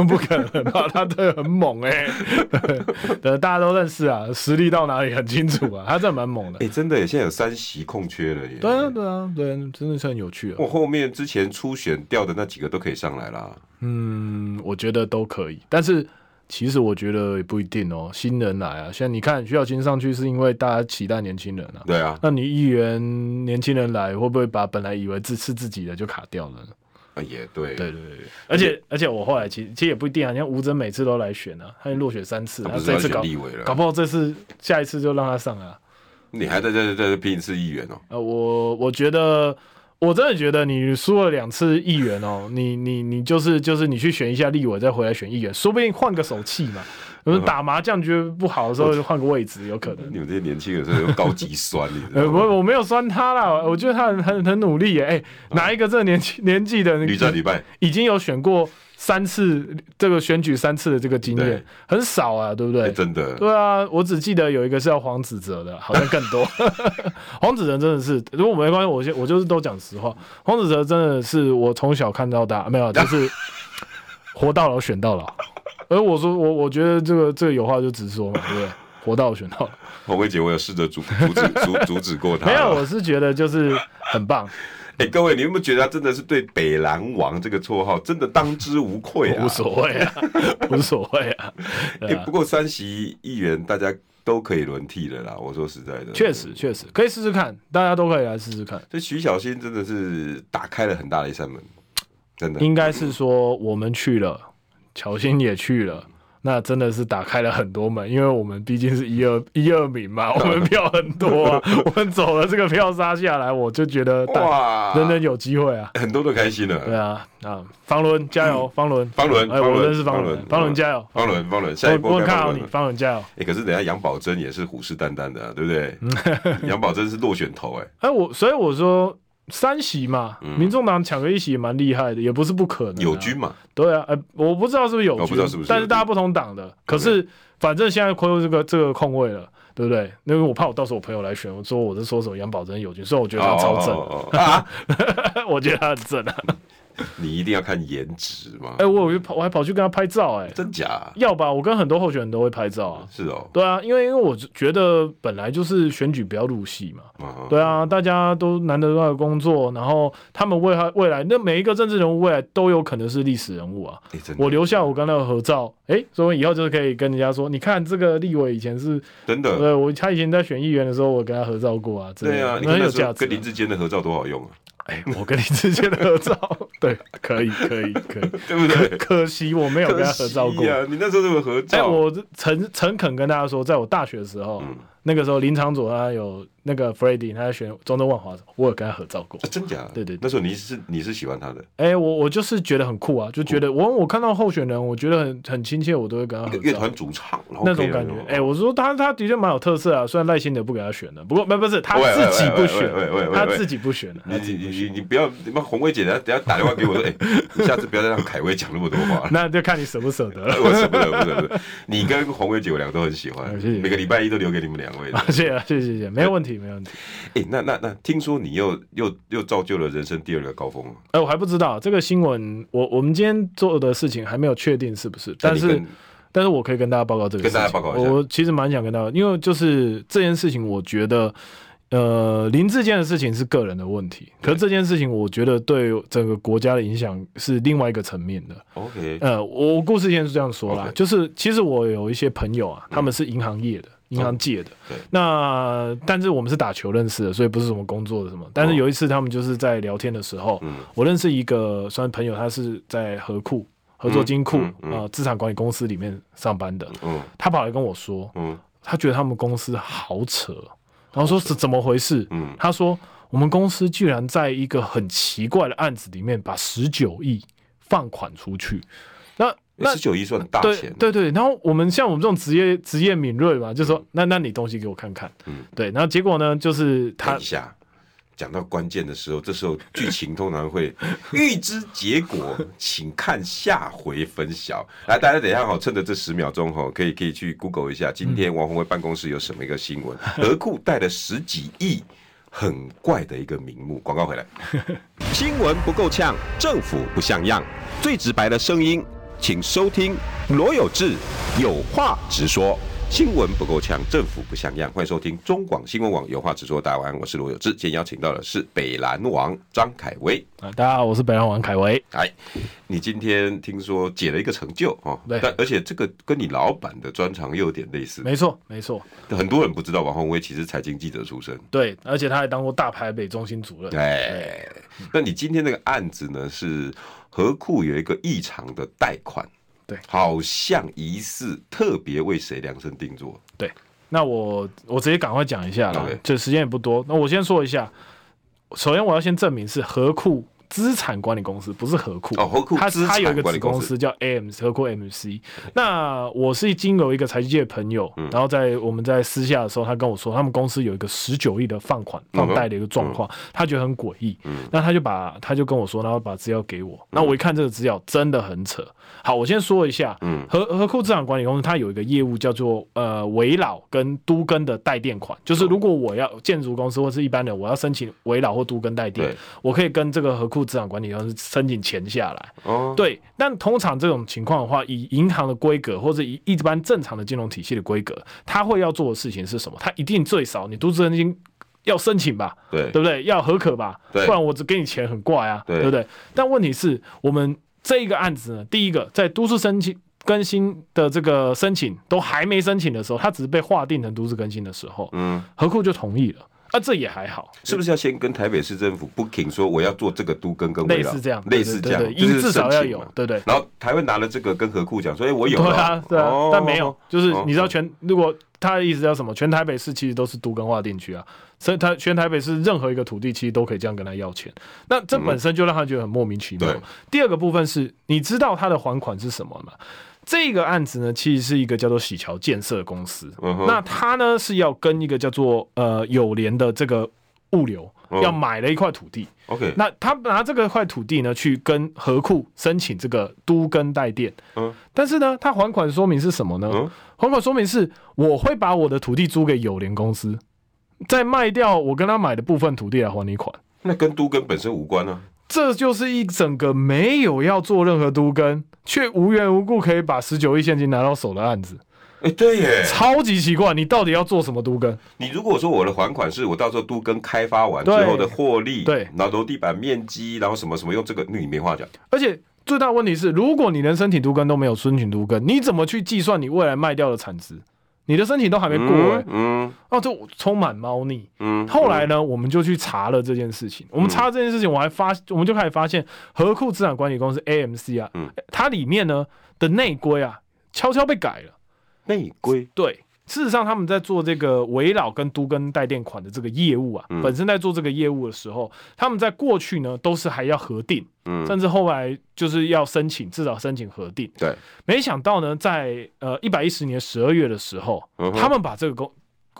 Speaker 2: 不可能吧？他真的很猛哎、欸，对，大家都认识啊，实力到哪里很清楚啊，他真的蛮猛的。
Speaker 1: 哎、欸，真的耶，现在有三席空缺了耶。
Speaker 2: 对啊，对啊，对，真的是很有趣啊。
Speaker 1: 我后面之前初选掉的那几个都可以上来啦。
Speaker 2: 嗯，我觉得都可以，但是其实我觉得也不一定哦。新人来啊，现在你看徐巧芯上去是因为大家期待年轻人啊。
Speaker 1: 对啊，
Speaker 2: 那你议员年轻人来，会不会把本来以为自是自己的就卡掉了呢？
Speaker 1: 啊，也对，
Speaker 2: 对对对，而且而且我后来其实其实也不一定啊，像吴征每次都来选啊，他落选三次，他这次搞搞不好这次下一次就让他上啊。
Speaker 1: 你还在在在这拼一次议员哦？
Speaker 2: 呃，我我觉得我真的觉得你输了两次议员哦，你你你就是就是你去选一下立委，再回来选议员，说不定换个手气嘛。我们打麻将觉得不好的时候，就换个位置，有可能。
Speaker 1: 你们这些年轻人是有高级酸，你
Speaker 2: 呃，我我没有酸他啦，我觉得他很很很努力耶。哎、欸，哪一个这个年纪 年纪的
Speaker 1: 屡战屡败，
Speaker 2: 已经有选过三次这个选举三次的这个经验，很少啊，对不对？欸、
Speaker 1: 真的。
Speaker 2: 对啊，我只记得有一个是要黄子哲的，好像更多。黄子哲真的是，如果没关系，我先我就是都讲实话。黄子哲真的是我从小看到大，没有，就是活到老选到老。而我说我我觉得这个这个有话就直说嘛，对不对？活到选到。
Speaker 1: 红慧姐，我有试着阻阻止阻阻止过他。
Speaker 2: 没有，我是觉得就是很棒。
Speaker 1: 哎、欸，各位，你有没有觉得他真的是对“北蓝王”这个绰号真的当之无愧啊？
Speaker 2: 无所谓啊，无所谓啊。哎、
Speaker 1: 欸，不过三席议员大家都可以轮替的啦。我说实在的，
Speaker 2: 确实确实可以试试看，大家都可以来试试看。
Speaker 1: 这徐小新真的是打开了很大的一扇门，真的。
Speaker 2: 应该是说我们去了。巧芯也去了，那真的是打开了很多门，因为我们毕竟是一二一二名嘛，我们票很多啊，我们走了这个票杀下来，我就觉得哇，人人有机会啊，
Speaker 1: 很多都开心了。
Speaker 2: 对啊，啊，方伦加油，方伦，
Speaker 1: 方伦，
Speaker 2: 哎，我认识方伦，方伦加油，
Speaker 1: 方伦，方伦，下一波我
Speaker 2: 看好你，方伦加油。
Speaker 1: 哎，可是等下杨宝珍也是虎视眈眈的，对不对？杨宝珍是落选头，哎，
Speaker 2: 哎，我所以我说。三席嘛，嗯、民众党抢个一席也蛮厉害的，也不是不可能、啊。
Speaker 1: 友军嘛，
Speaker 2: 对啊，呃，我不知道是不是友军，
Speaker 1: 我不知道是不是，
Speaker 2: 但是大家不同党的，可是反正现在亏这个这个空位了，对不对？因为我怕我到时候我朋友来选，我说我是说什么杨宝珍友军，所以我觉得他超正，我觉得他很正啊。
Speaker 1: 你一定要看颜值吗？
Speaker 2: 哎、欸，我有跑，我还跑去跟他拍照、欸，哎，
Speaker 1: 真假？
Speaker 2: 要吧？我跟很多候选人都会拍照啊。
Speaker 1: 是哦，
Speaker 2: 对啊，因为因为我觉得本来就是选举不要入戏嘛。Uh-huh. 对啊，大家都难得都在工作，然后他们未来未来那每一个政治人物未来都有可能是历史人物啊。欸、我留下我跟他的合照，哎、欸，所以以后就是可以跟人家说，你看这个立委以前是
Speaker 1: 真的。
Speaker 2: 对，我他以前在选议员的时候，我跟他合照过啊。
Speaker 1: 对啊，你很有价值。跟林志坚的合照多好用啊！
Speaker 2: 哎、欸，我跟你之间的合照，对，可以，可以，可以，
Speaker 1: 对不对？
Speaker 2: 可惜我没有跟他合照过。
Speaker 1: 啊、你那时候怎么合照？
Speaker 2: 哎、欸，我诚诚恳跟大家说，在我大学的时候，嗯、那个时候林长佐他有。那个 Freddie 他在选中正万华，我有跟他合照过。
Speaker 1: 啊、真假？
Speaker 2: 对，对对，
Speaker 1: 那时候你是你是喜欢他的？
Speaker 2: 哎、欸，我我就是觉得很酷啊，就觉得我我看到候选人，我觉得很很亲切，我都会跟他合照。乐
Speaker 1: 团主唱
Speaker 2: 那种感觉。哎、欸，我说他他的确蛮有特色啊，虽然赖清德不给他选的，不过不不是他自己不选，他自己不选的。
Speaker 1: 你你你你不要你妈红薇姐，等下等下打电话给我说，哎、欸，你下次不要再让凯威讲那么多话。
Speaker 2: 那就看你舍不舍得 了。
Speaker 1: 我舍不得，不舍得。你跟红薇姐我两个都很喜欢，每个礼拜一都留给你们两位。
Speaker 2: 谢谢谢谢谢谢，没有问题没问题。
Speaker 1: 哎、欸，那那那，听说你又又又造就了人生第二个高峰了。
Speaker 2: 哎、欸，我还不知道这个新闻，我我们今天做的事情还没有确定是不是，但是但是我可以跟大家报告这个事情。
Speaker 1: 跟大家报告一下，
Speaker 2: 我其实蛮想跟大家，因为就是这件事情，我觉得呃林志坚的事情是个人的问题，可是这件事情我觉得对整个国家的影响是另外一个层面的。
Speaker 1: OK，
Speaker 2: 呃，我故事先是这样说啦.就是其实我有一些朋友啊，他们是银行业的。嗯银行借的，
Speaker 1: 对，
Speaker 2: 那但是我们是打球认识的，所以不是什么工作的什么。但是有一次他们就是在聊天的时候，我认识一个算朋友，他是在合库合作金库啊资产管理公司里面上班的。他跑来跟我说，他觉得他们公司好扯，然后说是怎么回事？他说我们公司居然在一个很奇怪的案子里面把十九亿放款出去。那
Speaker 1: 那十九亿算大钱，
Speaker 2: 对对对。然后我们像我们这种职业职业敏锐嘛，就说、嗯、那那你东西给我看看，嗯，对。然后结果呢，就是他。
Speaker 1: 讲到关键的时候，这时候剧情通常会预知结果，请看下回分晓。来，大家等一下好，趁着这十秒钟哈，可以可以去 Google 一下，今天王宏威办公室有什么一个新闻？何库贷了十几亿，很怪的一个名目。广告回来，新闻不够呛，政府不像样，最直白的声音，请收听罗有志有话直说。新闻不够呛，政府不像样。欢迎收听中广新闻网，有话直说。大家晚，我是罗有志。今天邀请到的是北蓝王张凯威。
Speaker 2: 啊，大家好，我是北蓝王凯威。
Speaker 1: 哎，你今天听说解了一个成就哦？对。但而且这个跟你老板的专长又有点类似。
Speaker 2: 没错，没错。
Speaker 1: 很多人不知道王宏威其实财经记者出身。
Speaker 2: 对，而且他还当过大台北中心主任。
Speaker 1: 哎，那你今天这个案子呢？是和库有一个异常的贷款。
Speaker 2: 对，
Speaker 1: 好像疑似特别为谁量身定做。
Speaker 2: 对，那我我直接赶快讲一下了.就时间也不多。那我先说一下，首先我要先证明是何库。资产管理公司不是和库。
Speaker 1: 哦，和库
Speaker 2: 它它有一个子公司叫 AM 和库 MC。那我是经由一个财经界的朋友，然后在我们在私下的时候，他跟我说，他们公司有一个十九亿的放款放贷的一个状况，他觉得很诡异。那他就把他就跟我说，然后把资料给我。那我一看这个资料，真的很扯。好，我先说一下，和和库资产管理公司它有一个业务叫做呃围老跟都根的代垫款，就是如果我要建筑公司或是一般的，我要申请围老或都根代垫，我可以跟这个和库。资产管理公司申请钱下来，哦，对，但通常这种情况的话，以银行的规格或者以一般正常的金融体系的规格，他会要做的事情是什么？他一定最少你都市更新要申请吧，对，对不对？要核可吧，不然我只给你钱很怪啊，对，对不对？但问题是我们这一个案子呢，第一个在都市申请更新的这个申请都还没申请的时候，他只是被划定成都市更新的时候，嗯，和库就同意了。那、啊、这也还好，
Speaker 1: 是不是要先跟台北市政府 booking 说我要做这个都更跟
Speaker 2: 类似这样，
Speaker 1: 类似这样，就是
Speaker 2: 至少要有，对对。
Speaker 1: 然后台湾拿了这个跟何库讲所以，我有。
Speaker 2: 对啊，对啊，但没有，就是你知道全如果他的意思叫什么？全台北市其实都是都更划定区啊，所以他全台北市任何一个土地其实都可以这样跟他要钱。那这本身就让他觉得很莫名其妙。第二个部分是，你知道他的还款是什么吗？这个案子呢，其实是一个叫做喜桥建设公司。那他呢是要跟一个叫做呃友联的这个。物流要买了一块土地，OK，那他拿这个块土地呢，去跟河库申请这个都更代垫，嗯，但是呢，他还款说明是什么呢？嗯、还款说明是我会把我的土地租给友联公司，再卖掉我跟他买的部分土地来还你款，
Speaker 1: 那跟都跟本身无关啊，
Speaker 2: 这就是一整个没有要做任何都跟，却无缘无故可以把十九亿现金拿到手的案子。
Speaker 1: 哎，对耶，
Speaker 2: 超级奇怪，你到底要做什么都跟？
Speaker 1: 你如果说我的还款是我到时候都跟开发完之后的获利，对，然后楼地板面积，然后什么什么用这个，那你没话讲。
Speaker 2: 而且最大的问题是，如果你连申请都跟都没有申请都跟，你怎么去计算你未来卖掉的产值？你的申请都还没过，嗯，嗯，哦，这充满猫腻。嗯，后来呢，我们就去查了这件事情。我们查了这件事情，我还发，我们就开始发现和库资产管理公司 AMC 啊，嗯，它里面呢的内规啊，悄悄被改了。
Speaker 1: 内规？
Speaker 2: 对，事实上他们在做这个围绕跟都跟代垫款的这个业务啊，嗯、本身在做这个业务的时候，他们在过去呢都是还要核定，嗯，甚至后来就是要申请，至少申请核定。对，没想到呢，在呃一百一十年十二月的时候，嗯、他们把这个规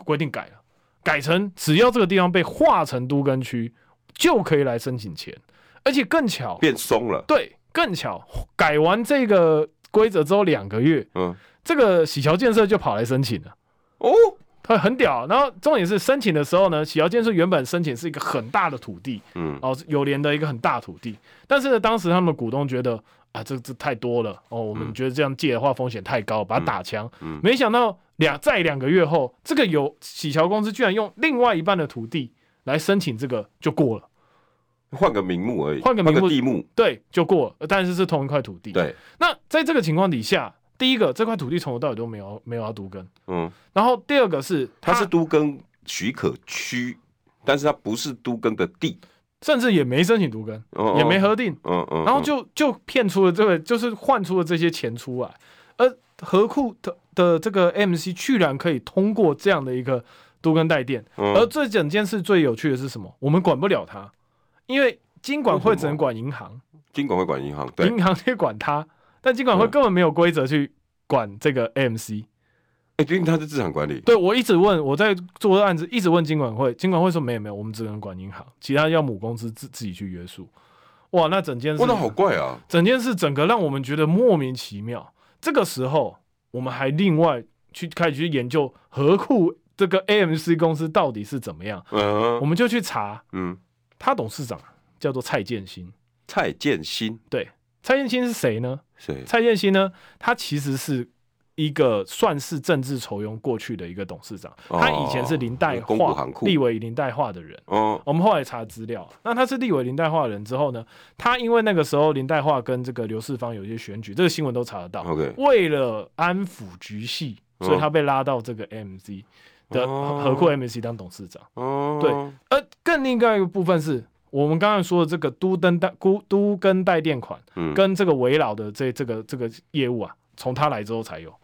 Speaker 2: 规定改了，改成只要这个地方被划成都跟区，就可以来申请钱，而且更巧，
Speaker 1: 变松了。
Speaker 2: 对，更巧，改完这个规则之后两个月，嗯。这个喜桥建设就跑来申请了哦，他很屌。然后重点是申请的时候呢，喜桥建设原本申请是一个很大的土地，嗯，哦，友联的一个很大土地。但是呢，当时他们股东觉得啊，这这太多了哦，我们觉得这样借的话风险太高，把它打枪。嗯，没想到两在两个月后，这个有喜桥公司居然用另外一半的土地来申请这个就过了，
Speaker 1: 换个名目而已，
Speaker 2: 换个名目
Speaker 1: 地目，
Speaker 2: 对，就过了，但是是同一块土地。
Speaker 1: 对，
Speaker 2: 那在这个情况底下。第一个，这块土地从头到尾都没有没有要都更，嗯，然后第二个是
Speaker 1: 它是都更许可区，但是它不是都更的地，
Speaker 2: 甚至也没申请都更，哦哦。也没核定，嗯嗯，嗯。然后就就骗出了这个，就是换出了这些钱出来，而何库的的这个 MC 居然可以通过这样的一个都更代垫，嗯、而这整件事最有趣的是什么？我们管不了他，因为金管会只能管银行，
Speaker 1: 金管会管银行，对，
Speaker 2: 银行去管它。但金管会根本没有规则去管这个 AMC。
Speaker 1: 哎，毕竟他是资产管理。
Speaker 2: 对，我一直问，我在做案子，一直问金管会，金管会说没有没有，我们只能管银行，其他要母公司自自己去约束。哇，那整件事，哇，
Speaker 1: 那好怪啊！
Speaker 2: 整件事整个让我们觉得莫名其妙。这个时候，我们还另外去开始去研究何库这个 AMC 公司到底是怎么样。嗯，我们就去查，嗯，他董事长叫做蔡建新。
Speaker 1: 蔡建新，
Speaker 2: 对，蔡建新是谁呢？
Speaker 1: 谁？
Speaker 2: 蔡建新呢？他其实是。一个算是政治酬庸过去的一个董事长，哦、他以前是林代化立为林代化的人。哦，我们后来查资料，那他是立为林代化的人之后呢，他因为那个时候林代化跟这个刘世芳有一些选举，这个新闻都查得到。为了安抚局系，所以他被拉到这个 AMC 的合库 AMC 当董事长。哦，对。而更另外一个部分是我们刚才说的这个都登代都都跟代垫款，嗯、跟这个围绕的这这个这个业务啊，从他来之后才有。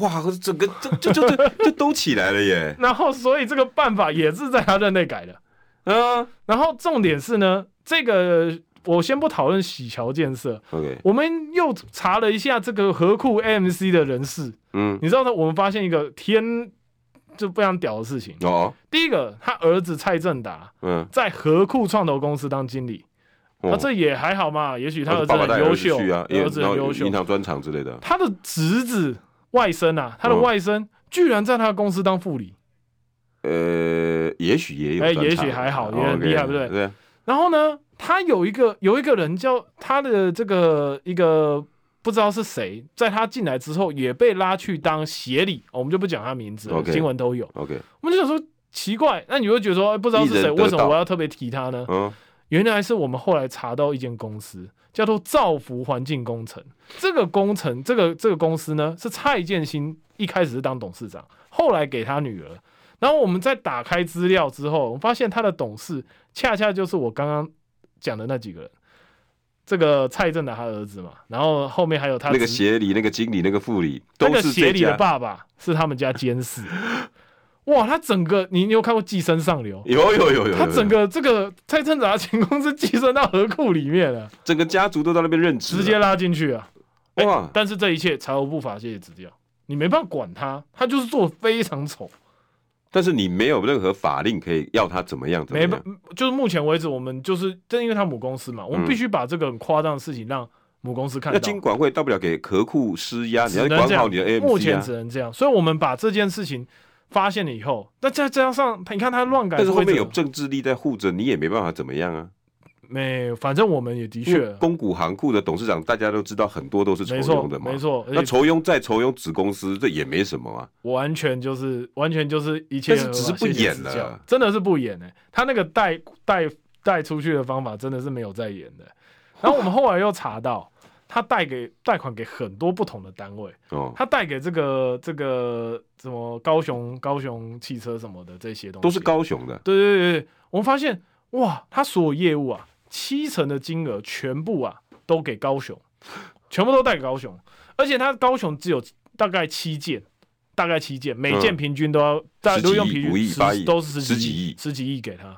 Speaker 1: 哇，整个这就就就就都起来了耶！
Speaker 2: 然后，所以这个办法也是在他任内改的。嗯，然后重点是呢，这个我先不讨论喜桥建设。OK，我们又查了一下这个合库 AMC 的人事。嗯，你知道呢，我们发现一个天就非常屌的事情哦。第一个，他儿子蔡正达，嗯，在合库创投公司当经理。那这也还好嘛，也许他儿子很优秀啊，儿子很优秀，
Speaker 1: 银行专长之类的。
Speaker 2: 他的侄子。外甥啊，他的外甥居然在他的公司当副理，
Speaker 1: 呃，也许也有，
Speaker 2: 哎，也许还好，也很厉害，不对？对。然后呢，他有一个有一个人叫他的这个一个不知道是谁，在他进来之后也被拉去当协理，我们就不讲他名字，新闻都有。OK，我们就想说奇怪，那你会觉得说不知道是谁，为什么我要特别提他呢？嗯，原来是我们后来查到一间公司。叫做造福环境工程，这个工程，这个这个公司呢，是蔡建新一开始是当董事长，后来给他女儿。然后我们在打开资料之后，我们发现他的董事恰恰就是我刚刚讲的那几个人，这个蔡正达他儿子嘛。然后后面还有他
Speaker 1: 那个协理、那个经理、那个副理，
Speaker 2: 那个协理的爸爸是他们家监事。哇，他整个你你有看过《寄生上流》？
Speaker 1: 有有有有，
Speaker 2: 他整个这个蔡正达前公司寄生到河库里面了，
Speaker 1: 整个家族都在那边任职，
Speaker 2: 直接拉进去啊！哇、欸！但是这一切财务不法界指掉，你没办法管他，他就是做的非常丑。
Speaker 1: 但是你没有任何法令可以要他怎么样？怎么样？没，
Speaker 2: 就是目前为止，我们就是正因为他母公司嘛，我们必须把这个很夸张的事情让母公司看到。
Speaker 1: 那金管会大不了给壳库施压，你要管好你的 AMC 啊。
Speaker 2: 目前只能这样，所以我们把这件事情。发现了以后，那再加上他，你看他乱改，
Speaker 1: 但是后面有政治力在护着，你也没办法怎么样啊。
Speaker 2: 没，反正我们也的确，
Speaker 1: 公股行库的董事长大家都知道，很多都是酬庸的嘛。
Speaker 2: 没错，
Speaker 1: 那酬庸再酬庸子公司，这也没什么啊。
Speaker 2: 完全就是，完全就是一切，
Speaker 1: 但是只是不演了，
Speaker 2: 真的是不演呢、欸。他那个带带带出去的方法，真的是没有在演的。然后我们后来又查到。他贷给贷款给很多不同的单位，哦，他贷给这个这个什么高雄高雄汽车什么的这些东西，
Speaker 1: 都是高雄的。
Speaker 2: 对对对，我们发现哇，他所有业务啊，七成的金额全部啊都给高雄，全部都带给高雄，而且他高雄只有大概七件，大概七件，每件平均都要，大家都用平均十都是十几亿十几亿给他，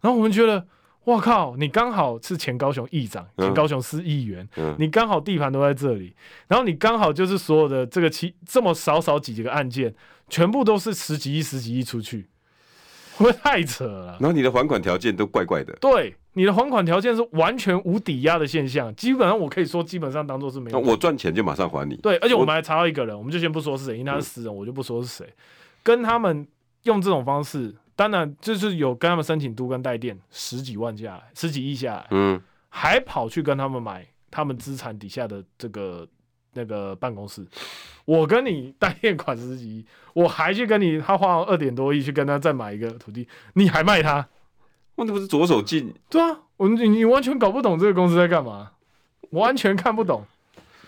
Speaker 2: 然后我们觉得。我靠！你刚好是前高雄议长，前高雄市议员，嗯、你刚好地盘都在这里，然后你刚好就是所有的这个七这么少少几几个案件，全部都是十几亿、十几亿出去，会不会太扯了？
Speaker 1: 然后你的还款条件都怪怪的。
Speaker 2: 对，你的还款条件是完全无抵押的现象，基本上我可以说，基本上当做是没有。
Speaker 1: 我赚钱就马上还你。
Speaker 2: 对，而且我们还查到一个人，我，我们就先不说是谁，因为他是私人，我就不说是谁，跟他们用这种方式。当然，就是有跟他们申请都跟代垫十几万下来，十几亿下来，嗯，还跑去跟他们买他们资产底下的这个那个办公室。我跟你代垫款十几亿，我还去跟你，他花了二点多亿去跟他再买一个土地，你还卖他？
Speaker 1: 那不是左手进？
Speaker 2: 对啊，我你你完全搞不懂这个公司在干嘛，完全看不懂。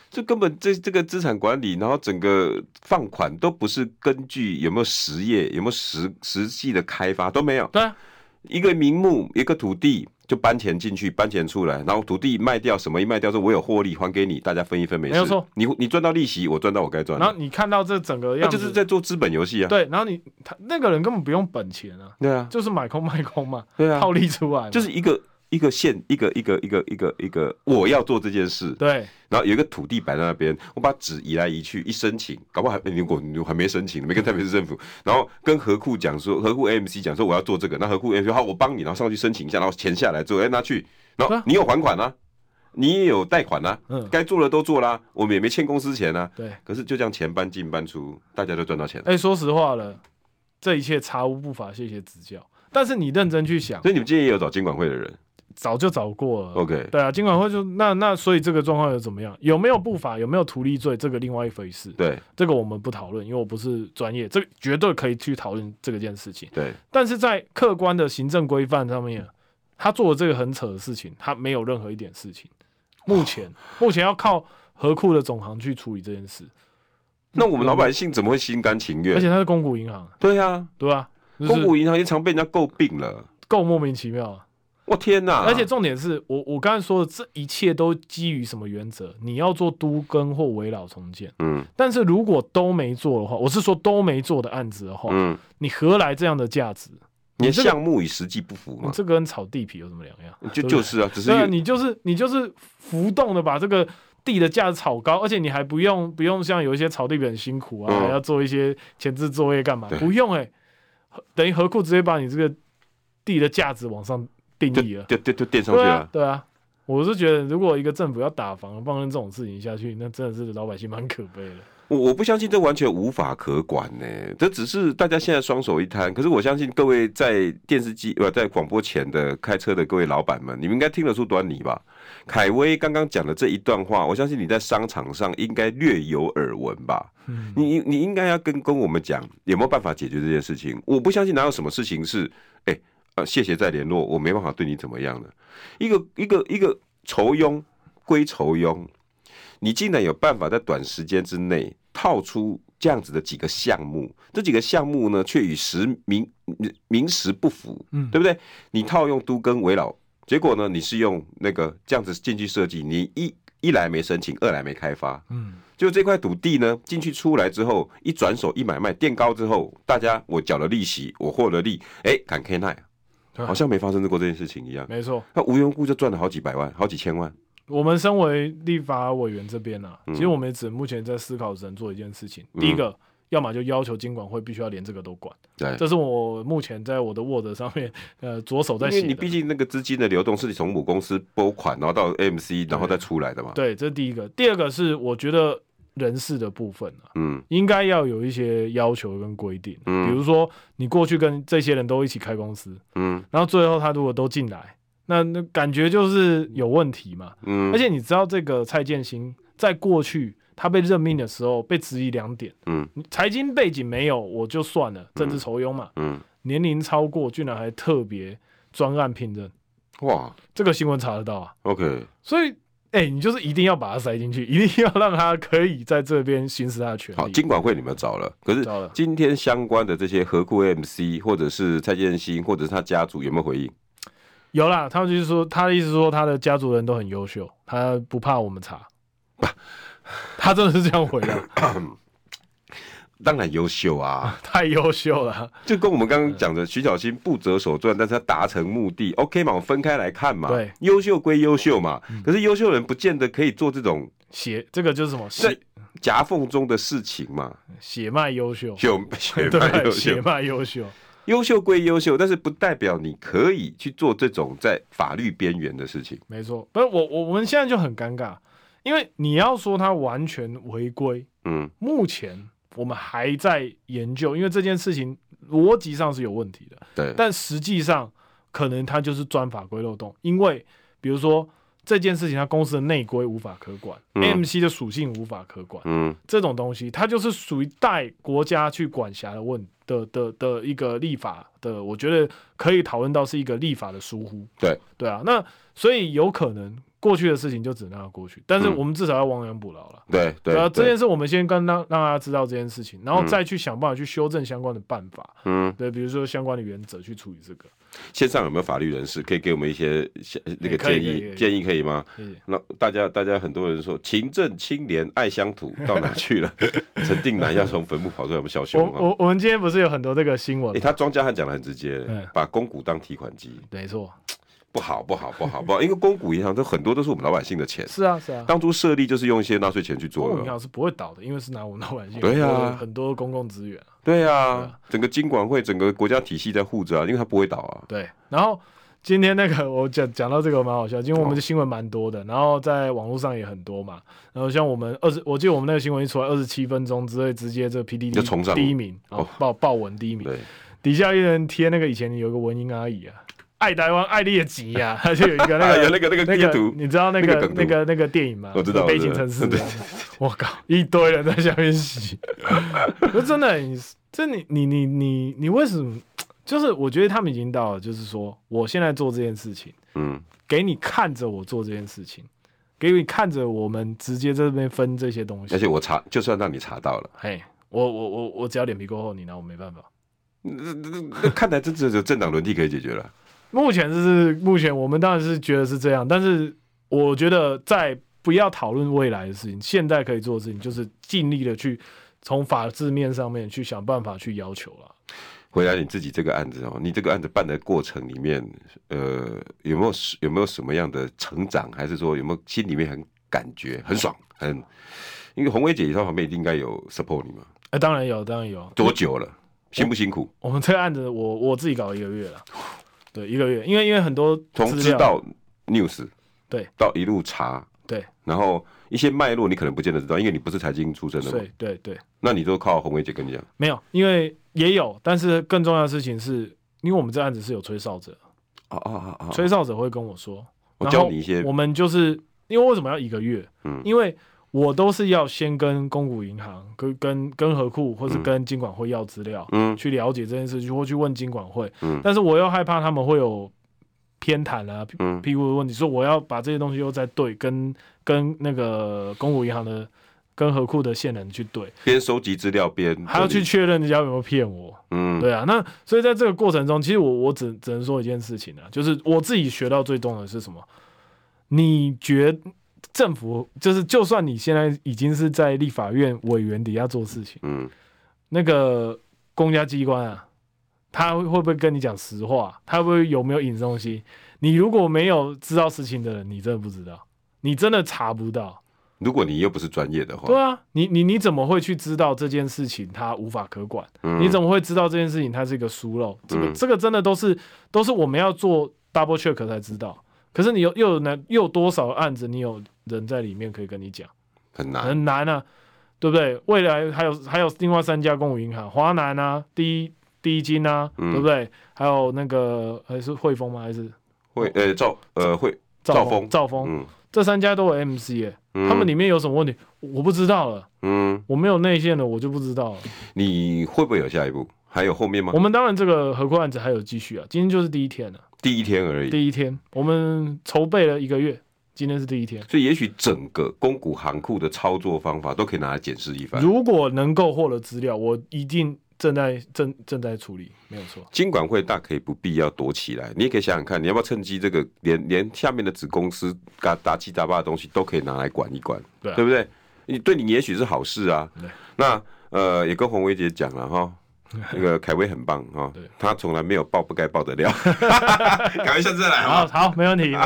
Speaker 1: 这根本这这个资产管理，然后整个放款都不是根据有没有实业，有没有实实际的开发都没有。
Speaker 2: 对啊，
Speaker 1: 一个名目，一个土地就搬钱进去，搬钱出来，然后土地卖掉，什么一卖掉，说我有获利还给你，大家分一分没事。没有错，你你赚到利息，我赚到我该赚。
Speaker 2: 然后你看到这整个样子，
Speaker 1: 就是在做资本游戏啊。
Speaker 2: 对，然后你他那个人根本不用本钱啊。
Speaker 1: 对啊，
Speaker 2: 就是买空卖空嘛。
Speaker 1: 对啊，
Speaker 2: 套利出来，
Speaker 1: 就是一个。一一个县，一个一个一个一个一个，我要做这件事，
Speaker 2: 对，
Speaker 1: 然后有一个土地摆在那边，我把纸移来移去，一申请，搞不好还如果你还没申请，没跟台北市政府，然后跟合库讲说，合库 AMC 讲说我要做这个，那合库 AMC 说好，我帮你，然后上去申请一下，然后钱下来之后，哎，拿去，然后你有还款啊，你也有贷款啊，嗯，该做的都做啦，我们也没欠公司钱啊，
Speaker 2: 对，
Speaker 1: 可是就这样钱搬进搬出，大家都赚到钱。
Speaker 2: 哎，说实话了，这一切查无不法，谢谢指教。但是你认真去想，
Speaker 1: 所以你们今天也有找监管会的人。
Speaker 2: 早就找过了
Speaker 1: ，OK，
Speaker 2: 对啊，金管会就那那，所以这个状况又怎么样？有没有不法？有没有图利罪？这个另外一回事。
Speaker 1: 对，
Speaker 2: 这个我们不讨论，因为我不是专业，这个绝对可以去讨论这个件事情。
Speaker 1: 对，
Speaker 2: 但是在客观的行政规范上面，他做的这个很扯的事情，他没有任何一点事情。目前，目前要靠河库的总行去处理这件事。
Speaker 1: 那我们老百姓怎么会心甘情愿？
Speaker 2: 而且他是公股银行。
Speaker 1: 对啊，
Speaker 2: 对啊，
Speaker 1: 公股银行也常被人家诟病了，
Speaker 2: 够莫名其妙啊。
Speaker 1: 我天哪！
Speaker 2: 而且重点是我我刚才说的这一切都基于什么原则？你要做都更或围老重建，
Speaker 1: 嗯，
Speaker 2: 但是如果都没做的话，我是说都没做的案子的话，
Speaker 1: 嗯，
Speaker 2: 你何来这样的价值？
Speaker 1: 你的项目与实际不符吗？
Speaker 2: 这个跟炒地皮有什么两样？
Speaker 1: 就就是啊，只是
Speaker 2: 对，你就是你就是浮动的把这个地的价值炒高，而且你还不用不用像有一些炒地皮很辛苦啊，还要做一些前置作业干嘛？不用哎，等于何库直接把你这个地的价值往上。定义了，
Speaker 1: 就就就垫上去了。
Speaker 2: 啊。对啊，我是觉得，如果一个政府要打房放任这种事情下去，那真的是老百姓蛮可悲的。
Speaker 1: 我我不相信这完全无法可管呢，这只是大家现在双手一摊。可是我相信各位在电视机呃在广播前的开车的各位老板们，你们应该听得出端倪吧？凯威刚刚讲的这一段话，我相信你在商场上应该略有耳闻吧？嗯，你你应该要跟跟我们讲有没有办法解决这件事情？我不相信哪有什么事情是哎。欸呃，谢谢再联络，我没办法对你怎么样的。一个一个一个仇庸归仇庸，你竟然有办法在短时间之内套出这样子的几个项目，这几个项目呢，却与实名名实不符，嗯，对不对？你套用都跟围老，结果呢，你是用那个这样子进去设计，你一一来没申请，二来没开发，嗯，就这块土地呢，进去出来之后，一转手一买卖垫高之后，大家我缴了利息，我获了利，哎、欸，坎 K 奈。好像没发生过这件事情一样，
Speaker 2: 没错。
Speaker 1: 他无缘无故就赚了好几百万、好几千万。
Speaker 2: 我们身为立法委员这边呢、啊，其实我们也只目前在思考只能做一件事情。嗯、第一个，要么就要求金管会必须要连这个都管。对，这是我目前在我的 Word 上面 呃着手在写。因为你
Speaker 1: 毕竟那个资金的流动是你从母公司拨款，然后到 AMC，然后再出来的嘛。
Speaker 2: 对，这是第一个。第二个是我觉得。人事的部分啊，
Speaker 1: 嗯，
Speaker 2: 应该要有一些要求跟规定，
Speaker 1: 嗯，
Speaker 2: 比如说你过去跟这些人都一起开公司，
Speaker 1: 嗯，
Speaker 2: 然后最后他如果都进来，那那感觉就是有问题嘛，
Speaker 1: 嗯，
Speaker 2: 而且你知道这个蔡建新在过去他被任命的时候被质疑两点，
Speaker 1: 嗯，
Speaker 2: 财经背景没有我就算了，政治酬庸嘛，
Speaker 1: 嗯，
Speaker 2: 年龄超过居然还特别专案聘任，
Speaker 1: 哇，
Speaker 2: 这个新闻查得到啊
Speaker 1: ，OK，
Speaker 2: 所以。哎、欸，你就是一定要把它塞进去，一定要让它可以在这边行使它的权利。
Speaker 1: 好，金管会你们找了，可是今天相关的这些何库 MC 或者是蔡建新或者是他家族有没有回应？
Speaker 2: 有啦，他们就是说，他的意思是说他的家族人都很优秀，他不怕我们查。他真的是这样回的。
Speaker 1: 当然优秀啊，
Speaker 2: 太优秀了，
Speaker 1: 就跟我们刚刚讲的徐小新不择手段，但是他达成目的，OK 嘛？我分开来看嘛。
Speaker 2: 对，
Speaker 1: 优秀归优秀嘛，可是优秀人不见得可以做这种
Speaker 2: 血，这个就是什么血
Speaker 1: 夹缝中的事情嘛。
Speaker 2: 血脉优秀，
Speaker 1: 血血脉优秀，
Speaker 2: 血脉优秀，
Speaker 1: 优秀归优秀，但是不代表你可以去做这种在法律边缘的事情。
Speaker 2: 没错，不是我我我们现在就很尴尬，因为你要说他完全违规，
Speaker 1: 嗯，
Speaker 2: 目前。我们还在研究，因为这件事情逻辑上是有问题的。
Speaker 1: 对，
Speaker 2: 但实际上可能它就是钻法规漏洞，因为比如说这件事情，它公司的内规无法可管，嗯，AMC 的属性无法可管，
Speaker 1: 嗯，
Speaker 2: 这种东西它就是属于带国家去管辖的问的的的一个立法的，我觉得可以讨论到是一个立法的疏忽。
Speaker 1: 对，
Speaker 2: 对啊，那所以有可能。过去的事情就只能让它过去，但是我们至少要亡羊补牢了。
Speaker 1: 对对，
Speaker 2: 对啊，这件事我们先跟让让大家知道这件事情，然后再去想办法去修正相关的办法。
Speaker 1: 嗯，
Speaker 2: 对，比如说相关的原则去处理这个。
Speaker 1: 线上有没有法律人士可以给我们一些那个建议？建议可以吗？那大家大家很多人说勤政清廉爱乡土到哪去了？陈定南要从坟墓跑出来，我们小熊。
Speaker 2: 我我们今天不是有很多这个新闻？
Speaker 1: 哎，他庄家汉讲的很直接，把公股当提款机。
Speaker 2: 没错。
Speaker 1: 不好，不好，不好，不好，因为公股银行都很多都是我们老百姓的钱。
Speaker 2: 是啊，是啊。当
Speaker 1: 初设立就是用一些纳税钱去做的。
Speaker 2: 公股银行是不会倒的，因为是拿我们老百姓
Speaker 1: 对啊
Speaker 2: 很多公共资源。
Speaker 1: 对啊，整个金管会整个国家体系在护着啊，因为它不会倒啊。
Speaker 2: 对。然后今天那个我讲讲到这个蛮好笑，因为我们的新闻蛮多的，然后在网络上也很多嘛。然后像我们二十，我记得我们那个新闻一出来，二十七分钟之内直接这个 P D D
Speaker 1: 就冲上
Speaker 2: 第一名，哦，报报文第一名。对。底下一人贴那个以前有个文英阿姨啊。爱台湾，爱你的急呀！他就有一个那个
Speaker 1: 有那个那个那个，
Speaker 2: 你知道那个那个那个电影吗？
Speaker 1: 我知道，
Speaker 2: 悲情城市。我靠，一堆人在下面洗。不是真的，你这你你你你你为什么？就是我觉得他们已经到了，就是说我现在做这件事情，嗯，给你看着我做这件事情，给你看着我们直接在这边分这些东西。
Speaker 1: 而且我查，就算让你查到了，
Speaker 2: 嘿，我我我我只要脸皮够厚，你拿我没办法。
Speaker 1: 那那那看来真的有政党轮替可以解决了。
Speaker 2: 目前是目前，我们当然是觉得是这样，但是我觉得在不要讨论未来的事情，现在可以做的事情就是尽力的去从法制面上面去想办法去要求了。
Speaker 1: 回来你自己这个案子哦，你这个案子办的过程里面，呃，有没有有没有什么样的成长，还是说有没有心里面很感觉很爽很？因为红薇姐她旁边应该有 support 你嘛？
Speaker 2: 哎、欸，当然有，当然有。
Speaker 1: 多久了？辛不辛苦？
Speaker 2: 我，我们这个案子我，我我自己搞一个月了。对，一个月，因为因为很多
Speaker 1: 从知道 news
Speaker 2: 对
Speaker 1: 到一路查
Speaker 2: 对，
Speaker 1: 然后一些脉络你可能不见得知道，因为你不是财经出身的嘛。
Speaker 2: 对对对，
Speaker 1: 那你都靠红薇姐跟你讲？
Speaker 2: 没有，因为也有，但是更重要的事情是，因为我们这案子是有吹哨者，
Speaker 1: 哦哦哦哦，
Speaker 2: 吹哨者会跟我说，
Speaker 1: 我教你一些，
Speaker 2: 我们就是因为为什么要一个月？嗯，因为。我都是要先跟公股银行、跟跟跟合库，或是跟金管会要资料，嗯，去了解这件事情，或去问金管会，嗯，但是我又害怕他们会有偏袒啊、屁股的问题，所以我要把这些东西又再对跟跟那个公股银行的、跟合库的线人去对，
Speaker 1: 边收集资料边
Speaker 2: 还要去确认人家有没有骗我，嗯，对啊，那所以在这个过程中，其实我我只只能说一件事情啊，就是我自己学到最重的是什么？你觉政府就是，就算你现在已经是在立法院委员底下做事情，嗯，那个公家机关啊，他会不会跟你讲实话？他会不会有没有隐东西？你如果没有知道事情的人，你真的不知道，你真的查不到。
Speaker 1: 如果你又不是专业的话，
Speaker 2: 对啊，你你你怎么会去知道这件事情它无法可管？嗯，你怎么会知道这件事情它是一个疏漏？这个这个真的都是都是我们要做 double check 才知道。可是你有又有难又有多少案子？你有人在里面可以跟你讲，
Speaker 1: 很难
Speaker 2: 很难啊，对不对？未来还有还有另外三家公务银行，华南啊，第一第一金啊，嗯、对不对？还有那个还是汇丰吗？还是
Speaker 1: 汇呃兆呃汇兆丰
Speaker 2: 兆丰，嗯，这三家都有 MC 耶，嗯、他们里面有什么问题？我不知道了，嗯，我没有内线的，我就不知道了。
Speaker 1: 你会不会有下一步？还有后面吗？
Speaker 2: 我们当然这个合库案子还有继续啊，今天就是第一天了。
Speaker 1: 第一天而已。
Speaker 2: 第一天，我们筹备了一个月，今天是第一天。
Speaker 1: 所以，也许整个公股行库的操作方法都可以拿来检视一番。
Speaker 2: 如果能够获得资料，我一定正在正正在处理，没有错。
Speaker 1: 金管会大可以不必要躲起来，你也可以想想看，你要不要趁机这个连连下面的子公司嘎杂七杂八的东西都可以拿来管一管，对，不对？你对你也许是好事啊。那呃，也跟鸿薇姐讲了哈。那个凯威很棒哈，他从来没有爆不该爆的料，赶快下次再来，
Speaker 2: 好好，没问题。